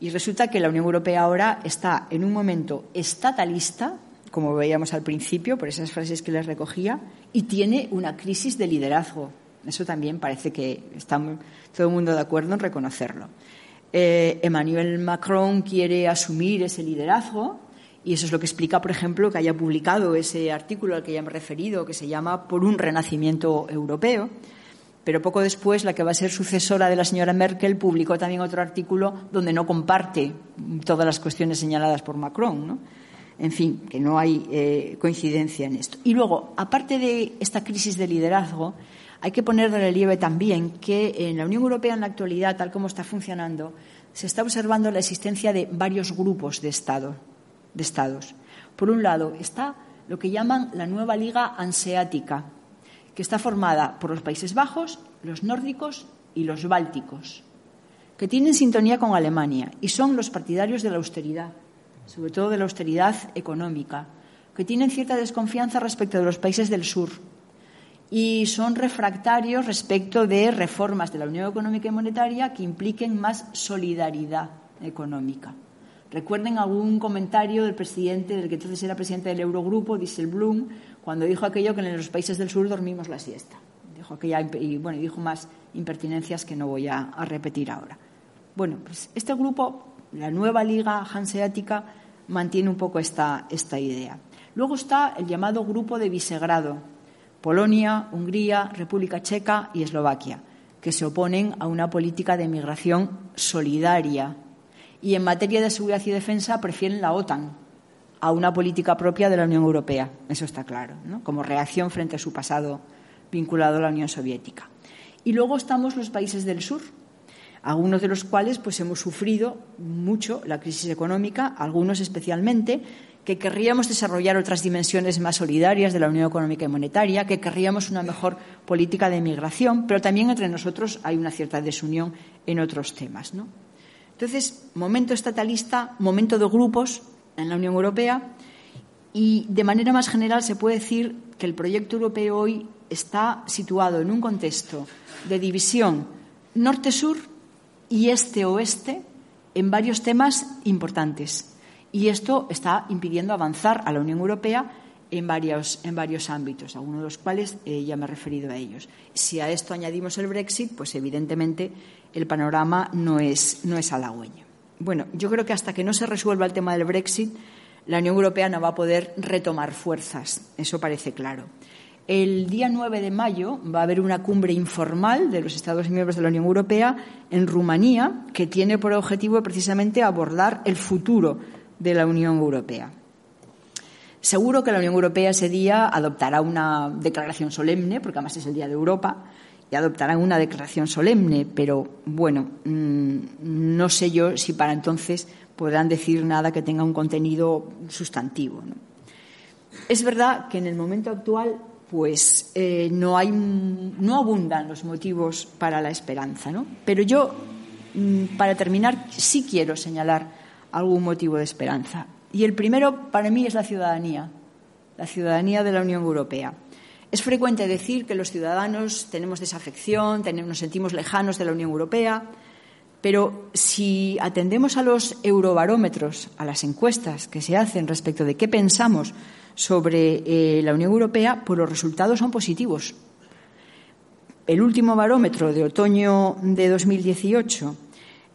Y resulta que la Unión Europea ahora está en un momento estatalista, como veíamos al principio, por esas frases que les recogía, y tiene una crisis de liderazgo. Eso también parece que está todo el mundo de acuerdo en reconocerlo. Eh, Emmanuel Macron quiere asumir ese liderazgo y eso es lo que explica, por ejemplo, que haya publicado ese artículo al que ya me he referido, que se llama Por un renacimiento europeo. Pero poco después, la que va a ser sucesora de la señora Merkel publicó también otro artículo donde no comparte todas las cuestiones señaladas por Macron. ¿no? En fin, que no hay eh, coincidencia en esto. Y luego, aparte de esta crisis de liderazgo, hay que poner de relieve también que en la Unión Europea en la actualidad, tal como está funcionando, se está observando la existencia de varios grupos de, de estados. Por un lado, está lo que llaman la nueva Liga Anseática, que está formada por los Países Bajos, los nórdicos y los bálticos, que tienen sintonía con Alemania y son los partidarios de la austeridad sobre todo de la austeridad económica, que tienen cierta desconfianza respecto de los países del sur y son refractarios respecto de reformas de la Unión Económica y Monetaria que impliquen más solidaridad económica. Recuerden algún comentario del presidente, del que entonces era presidente del Eurogrupo, Dieselblum, cuando dijo aquello que en los países del sur dormimos la siesta. Dijo aquella, y bueno, dijo más impertinencias que no voy a, a repetir ahora. Bueno, pues este grupo, la nueva Liga Hanseática, mantiene un poco esta, esta idea. Luego está el llamado Grupo de Visegrado, Polonia, Hungría, República Checa y Eslovaquia, que se oponen a una política de migración solidaria. Y en materia de seguridad y defensa prefieren la OTAN a una política propia de la Unión Europea. Eso está claro, ¿no? como reacción frente a su pasado vinculado a la Unión Soviética. Y luego estamos los países del sur, algunos de los cuales pues hemos sufrido mucho la crisis económica, algunos especialmente, que querríamos desarrollar otras dimensiones más solidarias de la Unión Económica y Monetaria, que querríamos una mejor política de migración, pero también entre nosotros hay una cierta desunión en otros temas. ¿no? Entonces, momento estatalista, momento de grupos en la Unión Europea y, de manera más general, se puede decir que el proyecto europeo hoy está situado en un contexto de división norte-sur y este-oeste en varios temas importantes. Y esto está impidiendo avanzar a la Unión Europea en varios, en varios ámbitos, algunos de los cuales eh, ya me he referido a ellos. Si a esto añadimos el Brexit, pues evidentemente el panorama no es, no es halagüeño. Bueno, yo creo que hasta que no se resuelva el tema del Brexit, la Unión Europea no va a poder retomar fuerzas. Eso parece claro. El día 9 de mayo va a haber una cumbre informal de los Estados miembros de la Unión Europea en Rumanía que tiene por objetivo precisamente abordar el futuro de la Unión Europea. Seguro que la Unión Europea ese día adoptará una declaración solemne, porque además es el Día de Europa, y adoptará una declaración solemne, pero bueno, mm, no sé yo si para entonces podrán decir nada que tenga un contenido sustantivo. Es verdad que en el momento actual pues eh, no, hay, no abundan los motivos para la esperanza. ¿no? Pero yo, mm, para terminar, sí quiero señalar algún motivo de esperanza. Y el primero para mí es la ciudadanía, la ciudadanía de la Unión Europea. Es frecuente decir que los ciudadanos tenemos desafección, nos sentimos lejanos de la Unión Europea, pero si atendemos a los eurobarómetros, a las encuestas que se hacen respecto de qué pensamos sobre eh, la Unión Europea, pues los resultados son positivos. El último barómetro de otoño de 2018,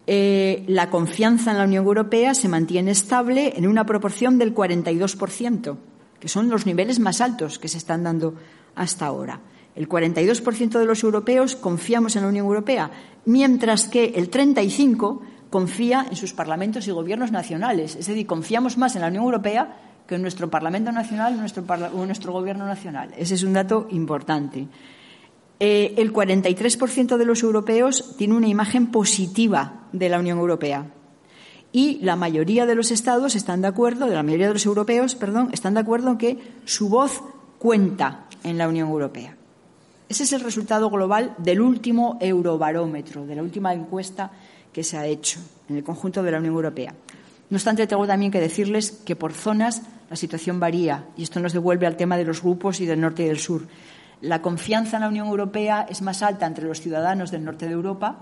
eh, la confianza en la Unión Europea se mantiene estable en una proporción del 42%, que son los niveles más altos que se están dando hasta ahora. El 42% de los europeos confiamos en la Unión Europea, mientras que el 35% confía en sus parlamentos y gobiernos nacionales. Es decir, confiamos más en la Unión Europea que nuestro Parlamento Nacional nuestro, nuestro Gobierno Nacional. Ese es un dato importante. Eh, el 43% de los europeos tiene una imagen positiva de la Unión Europea. Y la mayoría de los estados están de acuerdo, de la mayoría de los europeos, perdón, están de acuerdo en que su voz cuenta en la Unión Europea. Ese es el resultado global del último eurobarómetro, de la última encuesta que se ha hecho en el conjunto de la Unión Europea. No obstante, tengo también que decirles que por zonas la situación varía y esto nos devuelve al tema de los grupos y del norte y del sur. La confianza en la Unión Europea es más alta entre los ciudadanos del norte de Europa,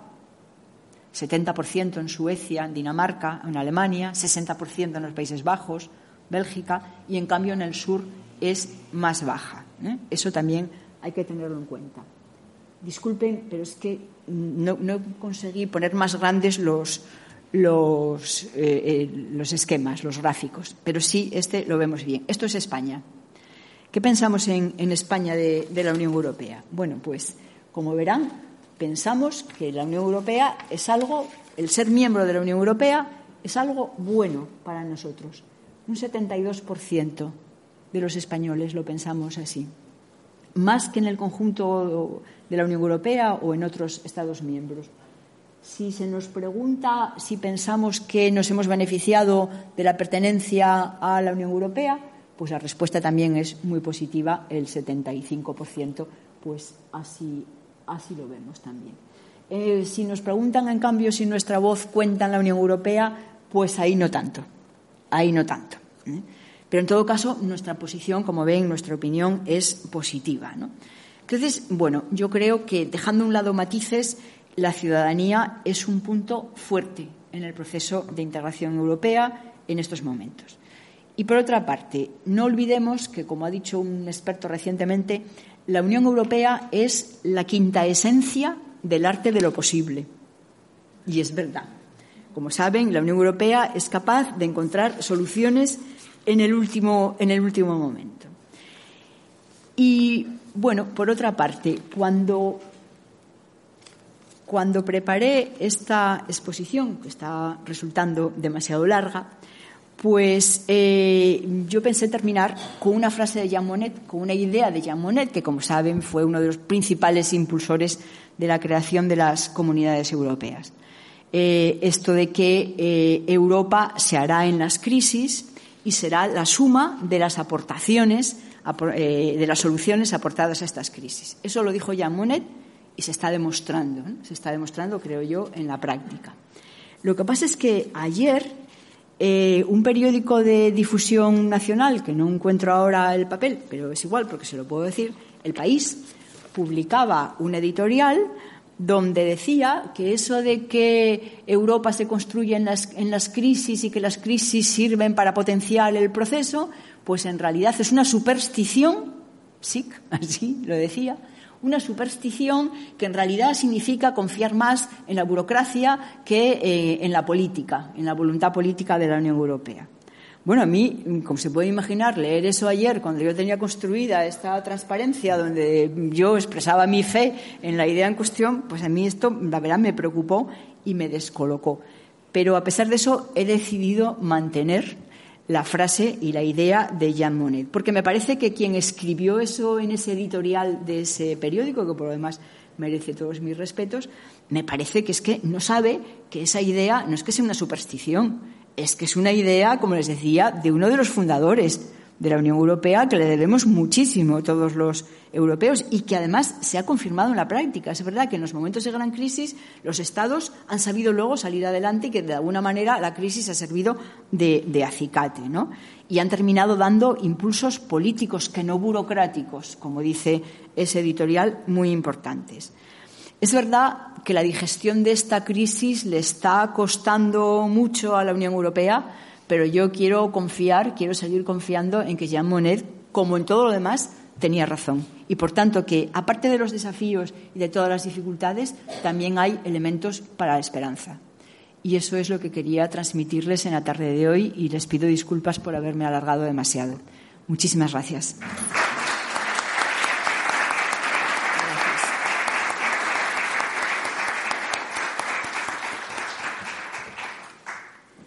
70% en Suecia, en Dinamarca, en Alemania, 60% en los Países Bajos, Bélgica, y en cambio en el sur es más baja. ¿eh? Eso también hay que tenerlo en cuenta. Disculpen, pero es que no, no conseguí poner más grandes los, los, eh, eh, los esquemas, los gráficos, pero sí este lo vemos bien. Esto es España. ¿Qué pensamos en, España de, la Unión Europea? Bueno, pues como verán, pensamos que la Unión Europea es algo, el ser miembro de la Unión Europea es algo bueno para nosotros. Un 72% de los españoles lo pensamos así, más que en el conjunto de la Unión Europea o en otros Estados miembros. Si se nos pregunta si pensamos que nos hemos beneficiado de la pertenencia a la Unión Europea, pues la respuesta también es muy positiva, el 75%, pues así, así lo vemos también. Eh, si nos preguntan, en cambio, si nuestra voz cuenta en la Unión Europea, pues ahí no tanto, ahí no tanto. ¿eh? Pero en todo caso, nuestra posición, como ven, nuestra opinión es positiva. Entonces, bueno, yo creo que dejando a un lado matices, la ciudadanía es un punto fuerte en el proceso de integración europea en estos momentos. Y por otra parte, no olvidemos que, como ha dicho un experto recientemente, la Unión Europea es la quinta esencia del arte de lo posible. Y es verdad. Como saben, la Unión Europea es capaz de encontrar soluciones en el último, en el último momento. Y bueno, por otra parte, cuando, cuando preparé esta exposición, que está resultando demasiado larga, pues eh, yo pensé terminar con una frase de Jean Monnet, con una idea de Jean Monnet, que como saben fue uno de los principales impulsores de la creación de las comunidades europeas. Eh, esto de que eh, Europa se hará en las crisis y será la suma de las aportaciones, de las soluciones aportadas a estas crisis. Eso lo dijo Jean Monnet y se está demostrando, se está demostrando, creo yo, en la práctica. Lo que pasa es que ayer eh, un periódico de difusión nacional, que no encuentro ahora el papel, pero es igual porque se lo puedo decir, El País, publicaba un editorial donde decía que eso de que Europa se construye en las, en las crisis y que las crisis sirven para potenciar el proceso, pues en realidad es una superstición, sí, así lo decía, una superstición que en realidad significa confiar más en la burocracia que eh, en la política, en la voluntad política de la Unión Europea. Bueno, a mí, como se puede imaginar, leer eso ayer, cuando yo tenía construida esta transparencia, donde yo expresaba mi fe en la idea en cuestión, pues a mí esto, la verdad, me preocupó y me descolocó. Pero a pesar de eso, he decidido mantener la frase y la idea de Jean Monnet, porque me parece que quien escribió eso en ese editorial de ese periódico, que por lo demás merece todos mis respetos, me parece que es que no sabe que esa idea no es que sea una superstición, es que es una idea, como les decía, de uno de los fundadores de la Unión Europea que le debemos muchísimo todos los europeos y que además se ha confirmado en la práctica. Es verdad que en los momentos de gran crisis los Estados han sabido luego salir adelante y que de alguna manera la crisis ha servido de, acicate, ¿no? Y han terminado dando impulsos políticos que no burocráticos, como dice ese editorial, muy importantes. Es verdad que la digestión de esta crisis le está costando mucho a la Unión Europea, pero yo quiero confiar, quiero seguir confiando en que Jean Monnet, como en todo lo demás, tenía razón. Y por tanto que, aparte de los desafíos y de todas las dificultades, también hay elementos para la esperanza. Y eso es lo que quería transmitirles en la tarde de hoy y les pido disculpas por haberme alargado demasiado. Muchísimas gracias.